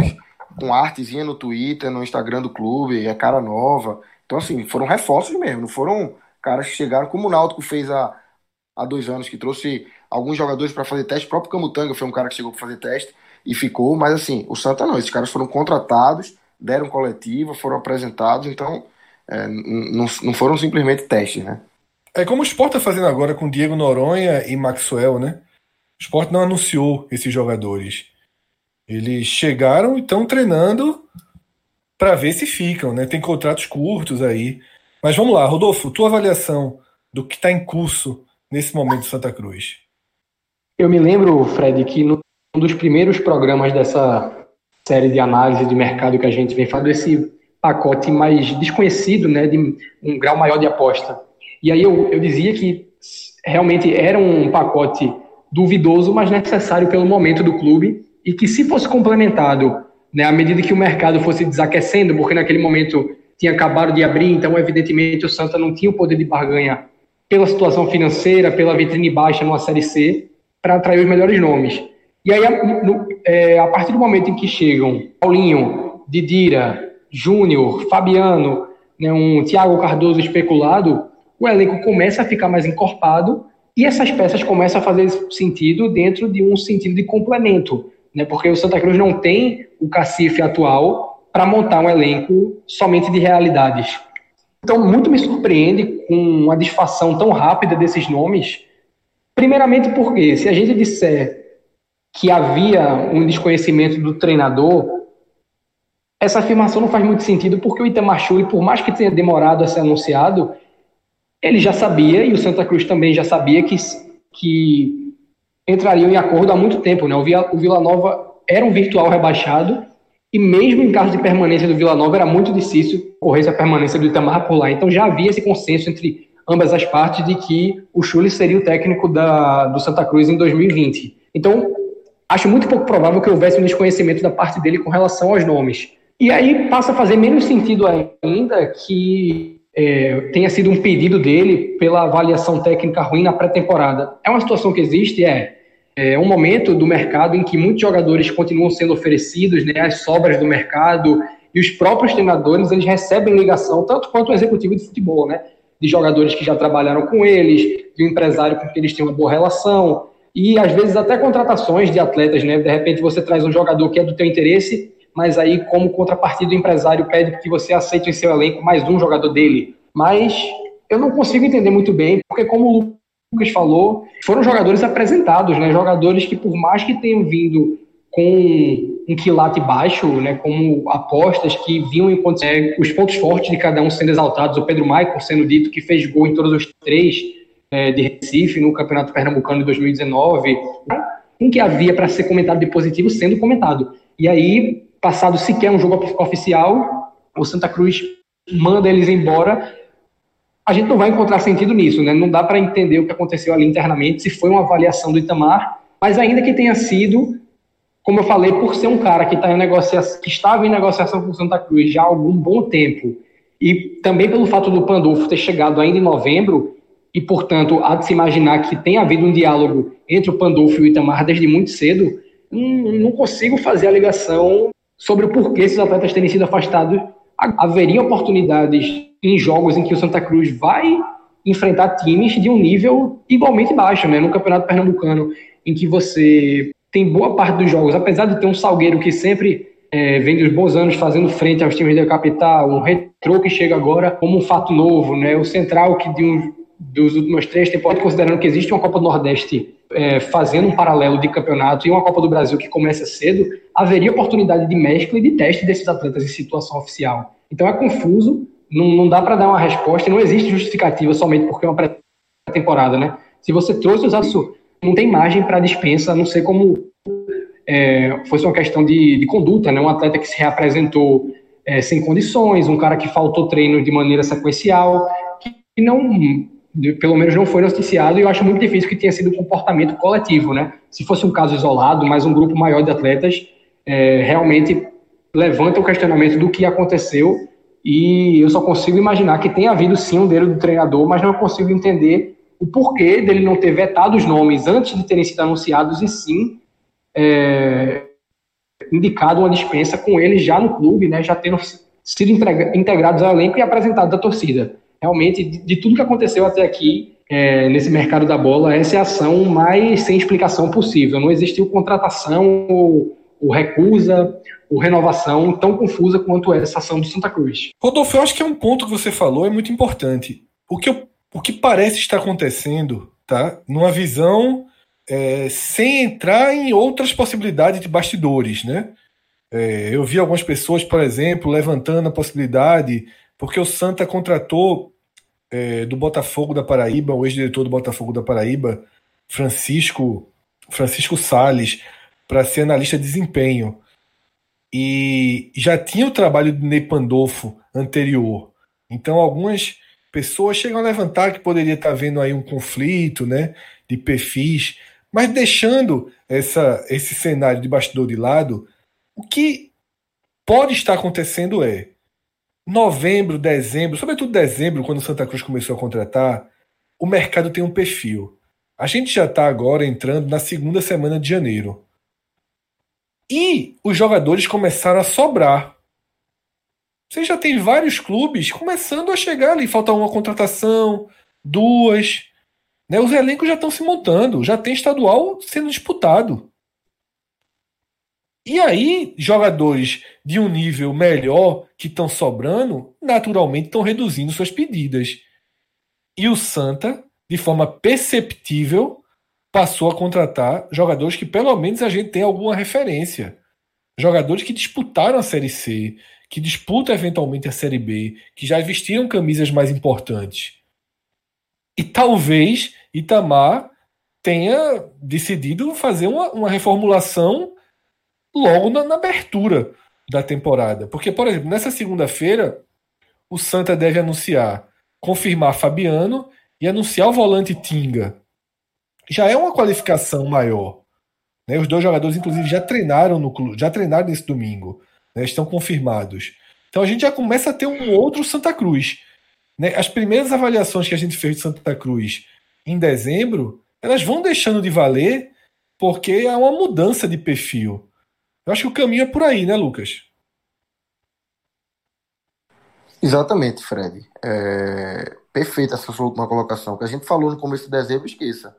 [SPEAKER 3] com artezinha no Twitter, no Instagram do clube, é cara nova. Então, assim, foram reforços mesmo, não foram caras que chegaram, como o Náutico fez há, há dois anos, que trouxe alguns jogadores para fazer teste. O próprio Camutanga foi um cara que chegou para fazer teste e ficou, mas assim, o Santa não. Esses caras foram contratados, deram coletiva, foram apresentados, então é, não, não foram simplesmente testes, né?
[SPEAKER 2] É como o Sport está fazendo agora com Diego Noronha e Maxwell, né? O Sport não anunciou esses jogadores. Eles chegaram e estão treinando para ver se ficam, né? Tem contratos curtos aí. Mas vamos lá, Rodolfo, tua avaliação do que está em curso nesse momento de Santa Cruz.
[SPEAKER 4] Eu me lembro, Fred, que no, um dos primeiros programas dessa série de análise de mercado que a gente vem falando, esse pacote mais desconhecido, né, de um grau maior de aposta. E aí eu, eu dizia que realmente era um pacote duvidoso, mas necessário pelo momento do clube e que se fosse complementado, né, à medida que o mercado fosse desaquecendo, porque naquele momento tinha acabado de abrir, então evidentemente o Santa não tinha o poder de barganha pela situação financeira, pela vitrine baixa numa Série C, para atrair os melhores nomes. E aí, a, no, é, a partir do momento em que chegam Paulinho, Didira, Júnior, Fabiano, né, um Thiago Cardoso especulado, o elenco começa a ficar mais encorpado e essas peças começam a fazer sentido dentro de um sentido de complemento, né, porque o Santa Cruz não tem o cacife atual para montar um elenco somente de realidades. Então, muito me surpreende com a disfação tão rápida desses nomes. Primeiramente, porque se a gente disser que havia um desconhecimento do treinador, essa afirmação não faz muito sentido, porque o Itamar Churi, por mais que tenha demorado a ser anunciado, ele já sabia, e o Santa Cruz também já sabia, que, que entrariam em acordo há muito tempo. Né? O, Vila, Nova era um virtual rebaixado, e mesmo em caso de permanência do Vila Nova, era muito difícil ocorrer a permanência do Itamar por lá. Então já havia esse consenso entre ambas as partes de que o Chuli seria o técnico da, do Santa Cruz em 2020. Então, acho muito pouco provável que houvesse um desconhecimento da parte dele com relação aos nomes. E aí passa a fazer menos sentido ainda que é, tenha sido um pedido dele pela avaliação técnica ruim na pré-temporada. É uma situação que existe, é é um momento do mercado em que muitos jogadores continuam sendo oferecidos, né, as sobras do mercado, e os próprios treinadores eles recebem ligação, tanto quanto o executivo de futebol, né, de jogadores que já trabalharam com eles, de um empresário com quem eles têm uma boa relação, e às vezes até contratações de atletas, né, de repente você traz um jogador que é do teu interesse, mas aí como contrapartida o empresário pede que você aceite em seu elenco mais um jogador dele. Mas eu não consigo entender muito bem, porque como Lucas falou, foram jogadores apresentados, né? Jogadores que, por mais que tenham vindo com um quilate baixo, né? Como apostas que vinham em é, os pontos fortes de cada um sendo exaltados. O Pedro Maicon sendo dito que fez gol em todos os três é, de Recife no Campeonato Pernambucano de 2019. Um que havia para ser comentado de positivo sendo comentado. E aí, passado sequer um jogo oficial, o Santa Cruz manda eles embora a gente não vai encontrar sentido nisso, né? Não dá para entender o que aconteceu ali internamente, se foi uma avaliação do Itamar, mas ainda que tenha sido, como eu falei, por ser um cara que, tá em negociação, que estava em negociação com o Santa Cruz já há algum bom tempo, e também pelo fato do Pandolfo ter chegado ainda em novembro, e portanto há de se imaginar que tem havido um diálogo entre o Pandolfo e o Itamar desde muito cedo, não, não consigo fazer a ligação sobre o porquê esses atletas terem sido afastados. Haveria oportunidades em jogos em que o Santa Cruz vai enfrentar times de um nível igualmente baixo, né? No Campeonato Pernambucano, em que você tem boa parte dos jogos, apesar de ter um Salgueiro que sempre é, vem dos bons anos fazendo frente aos times da capital, um retrô que chega agora como um fato novo, né? O Central que de um, dos últimos três temporadas, considerando que existe uma Copa do Nordeste é, fazendo um paralelo de campeonato e uma Copa do Brasil que começa cedo, haveria oportunidade de mescla e de teste desses atletas em situação oficial. Então é confuso, não, não dá para dar uma resposta, não existe justificativa somente porque é uma pré-temporada, né? Se você trouxe os assuntos, não tem margem para dispensa, a não ser como é, fosse uma questão de, de, conduta, né? Um atleta que se reapresentou é, sem condições, um cara que faltou treino de maneira sequencial, que não, pelo menos não foi noticiado, e eu acho muito difícil que tenha sido um comportamento coletivo, né? Se fosse um caso isolado, mas um grupo maior de atletas, é, realmente levanta o questionamento do que aconteceu e eu só consigo imaginar que tem havido sim um dedo do treinador, mas não consigo entender o porquê dele não ter vetado os nomes antes de terem sido anunciados e sim é, indicado uma dispensa com eles já no clube, né, já tendo sido integrados ao elenco e apresentados à torcida. Realmente, de, de tudo que aconteceu até aqui, é, nesse mercado da bola, essa é a ação mais sem explicação possível. Não existiu contratação ou, ou recusa ou renovação tão confusa quanto essa ação do Santa Cruz.
[SPEAKER 2] Rodolfo, eu acho que é um ponto que você falou é muito importante. O que, o que parece estar acontecendo, tá? Numa visão é, sem entrar em outras possibilidades de bastidores, né? É, eu vi algumas pessoas, por exemplo, levantando a possibilidade, porque o Santa contratou é, do Botafogo da Paraíba, o ex-diretor do Botafogo da Paraíba, Francisco Francisco Sales para ser analista de desempenho e já tinha o trabalho de Ney Pandolfo anterior. Então algumas pessoas chegam a levantar que poderia estar vendo aí um conflito, né, de perfis, mas deixando essa, esse cenário de bastidor de lado, o que pode estar acontecendo é novembro, dezembro, sobretudo dezembro, quando Santa Cruz começou a contratar, o mercado tem um perfil. A gente já está agora entrando na segunda semana de janeiro. E os jogadores começaram a sobrar. Você já tem vários clubes começando a chegar ali. Falta uma contratação, duas. Né? Os elencos já estão se montando. Já tem estadual sendo disputado. E aí, jogadores de um nível melhor que estão sobrando, naturalmente estão reduzindo suas pedidas. E o Santa, de forma perceptível, passou a contratar jogadores que pelo menos a gente tem alguma referência. Jogadores que disputaram a Série C, que disputam eventualmente a Série B, que já vestiram camisas mais importantes. E talvez Itamar tenha decidido fazer uma, uma reformulação logo na, na abertura da temporada. Porque, por exemplo, nessa segunda-feira, o Santa deve anunciar, confirmar Fabiano e anunciar o volante Tinga já é uma qualificação maior. Né? Os dois jogadores, inclusive, já treinaram no clube, já treinaram nesse domingo, né? estão confirmados. Então a gente já começa a ter um outro Santa Cruz. Né? As primeiras avaliações que a gente fez de Santa Cruz em dezembro, elas vão deixando de valer porque há uma mudança de perfil. Eu acho que o caminho é por aí, né, Lucas?
[SPEAKER 3] Exatamente, Fred. É... Perfeita essa sua última colocação. O que a gente falou no começo de dezembro, esqueça.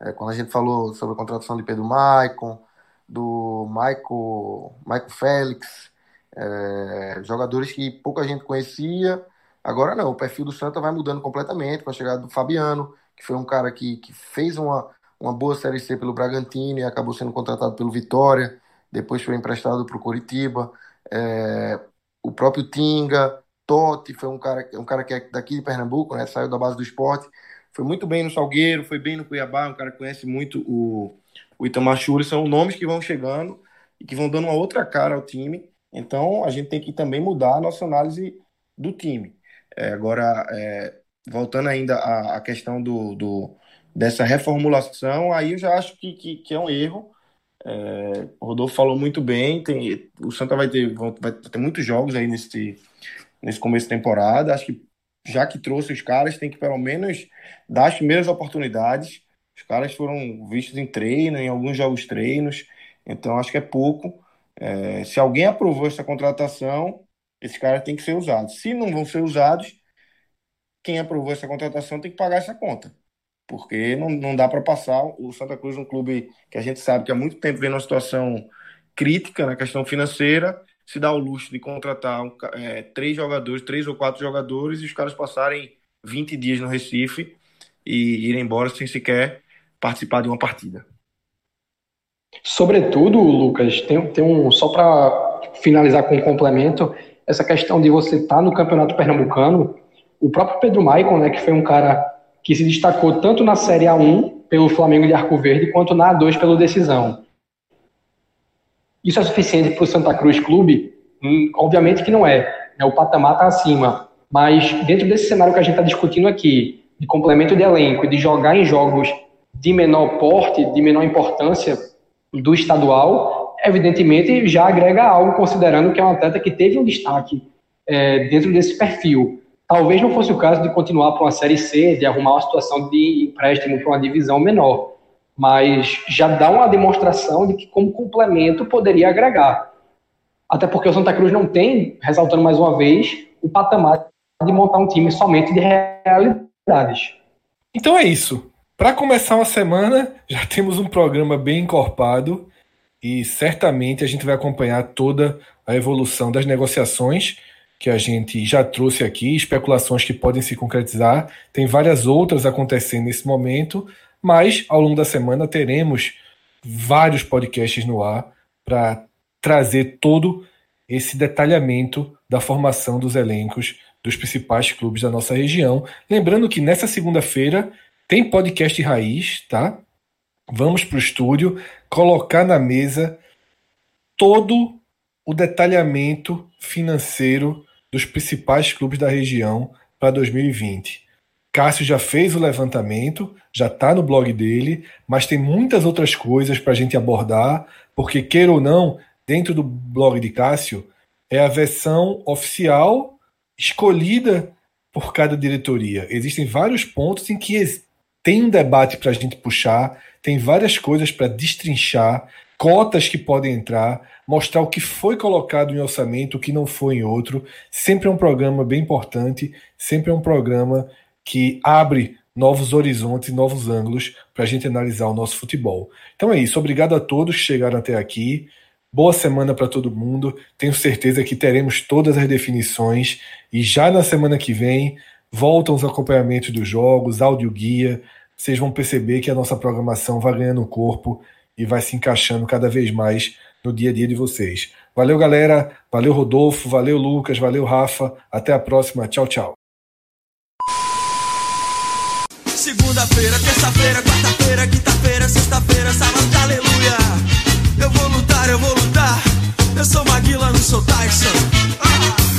[SPEAKER 3] É, quando a gente falou sobre a contratação de Pedro Maicon, do Michael, Michael Félix, é, jogadores que pouca gente conhecia. Agora não, o perfil do Santa vai mudando completamente com a chegada do Fabiano, que foi um cara que, que fez uma, uma boa Série C pelo Bragantino e acabou sendo contratado pelo Vitória, depois foi emprestado para o Coritiba. É, o próprio Tinga, Totti, foi um cara, um cara que é daqui de Pernambuco, né, saiu da base do esporte foi muito bem no Salgueiro, foi bem no Cuiabá, um cara que conhece muito o, o Itamar Churi, são nomes que vão chegando e que vão dando uma outra cara ao time. Então a gente tem que também mudar a nossa análise do time. É, agora, é, voltando ainda à, à questão do, do, dessa reformulação, aí eu já acho que, que, que é um erro. É, o Rodolfo falou muito bem, tem, o Santa vai ter, vai ter muitos jogos aí nesse, nesse começo de temporada. Acho que já que trouxe os caras, tem que pelo menos dar as primeiras oportunidades. Os caras foram vistos em treino, em alguns jogos treinos, então acho que é pouco. É, se alguém aprovou essa contratação, esses caras têm que ser usados. Se não vão ser usados, quem aprovou essa contratação tem que pagar essa conta. Porque não, não dá para passar o Santa Cruz, um clube que a gente sabe que há muito tempo vem numa situação crítica na questão financeira, se dá o luxo de contratar um, é, três jogadores, três ou quatro jogadores, e os caras passarem 20 dias no Recife e irem embora sem sequer participar de uma partida.
[SPEAKER 4] Sobretudo, Lucas, tem, tem um. Só para finalizar com um complemento, essa questão de você estar tá no Campeonato Pernambucano, o próprio Pedro Maicon, né, que foi um cara que se destacou tanto na Série A1 pelo Flamengo de Arco Verde, quanto na A2 pelo Decisão. Isso é suficiente para o Santa Cruz Clube? Hum, obviamente que não é. Né? O patamar está acima. Mas dentro desse cenário que a gente está discutindo aqui, de complemento de elenco de jogar em jogos de menor porte, de menor importância do estadual, evidentemente já agrega algo, considerando que é um atleta que teve um destaque é, dentro desse perfil. Talvez não fosse o caso de continuar para uma Série C, de arrumar uma situação de empréstimo para uma divisão menor mas já dá uma demonstração de que, como complemento, poderia agregar. Até porque o Santa Cruz não tem, ressaltando mais uma vez, o patamar de montar um time somente de realidades.
[SPEAKER 2] Então é isso. Para começar uma semana, já temos um programa bem encorpado e certamente a gente vai acompanhar toda a evolução das negociações que a gente já trouxe aqui, especulações que podem se concretizar. Tem várias outras acontecendo nesse momento, mas ao longo da semana teremos vários podcasts no ar para trazer todo esse detalhamento da formação dos elencos dos principais clubes da nossa região. Lembrando que nessa segunda-feira tem podcast raiz, tá? vamos para o estúdio colocar na mesa todo o detalhamento financeiro dos principais clubes da região para 2020. Cássio já fez o levantamento, já está no blog dele, mas tem muitas outras coisas para a gente abordar, porque, queira ou não, dentro do blog de Cássio, é a versão oficial escolhida por cada diretoria. Existem vários pontos em que tem um debate para a gente puxar, tem várias coisas para destrinchar, cotas que podem entrar, mostrar o que foi colocado em orçamento, o que não foi em outro. Sempre é um programa bem importante, sempre é um programa que abre novos horizontes novos ângulos para a gente analisar o nosso futebol. Então é isso. Obrigado a todos que chegaram até aqui. Boa semana para todo mundo. Tenho certeza que teremos todas as definições e já na semana que vem voltam os acompanhamentos dos jogos, áudio guia. Vocês vão perceber que a nossa programação vai ganhando corpo e vai se encaixando cada vez mais no dia a dia de vocês. Valeu, galera. Valeu, Rodolfo. Valeu, Lucas. Valeu, Rafa. Até a próxima. Tchau, tchau.
[SPEAKER 1] Segunda-feira, terça-feira, quarta-feira, quinta-feira, sexta-feira, sábado, aleluia. Eu vou lutar, eu vou lutar. Eu sou Maguila, não sou Tyson.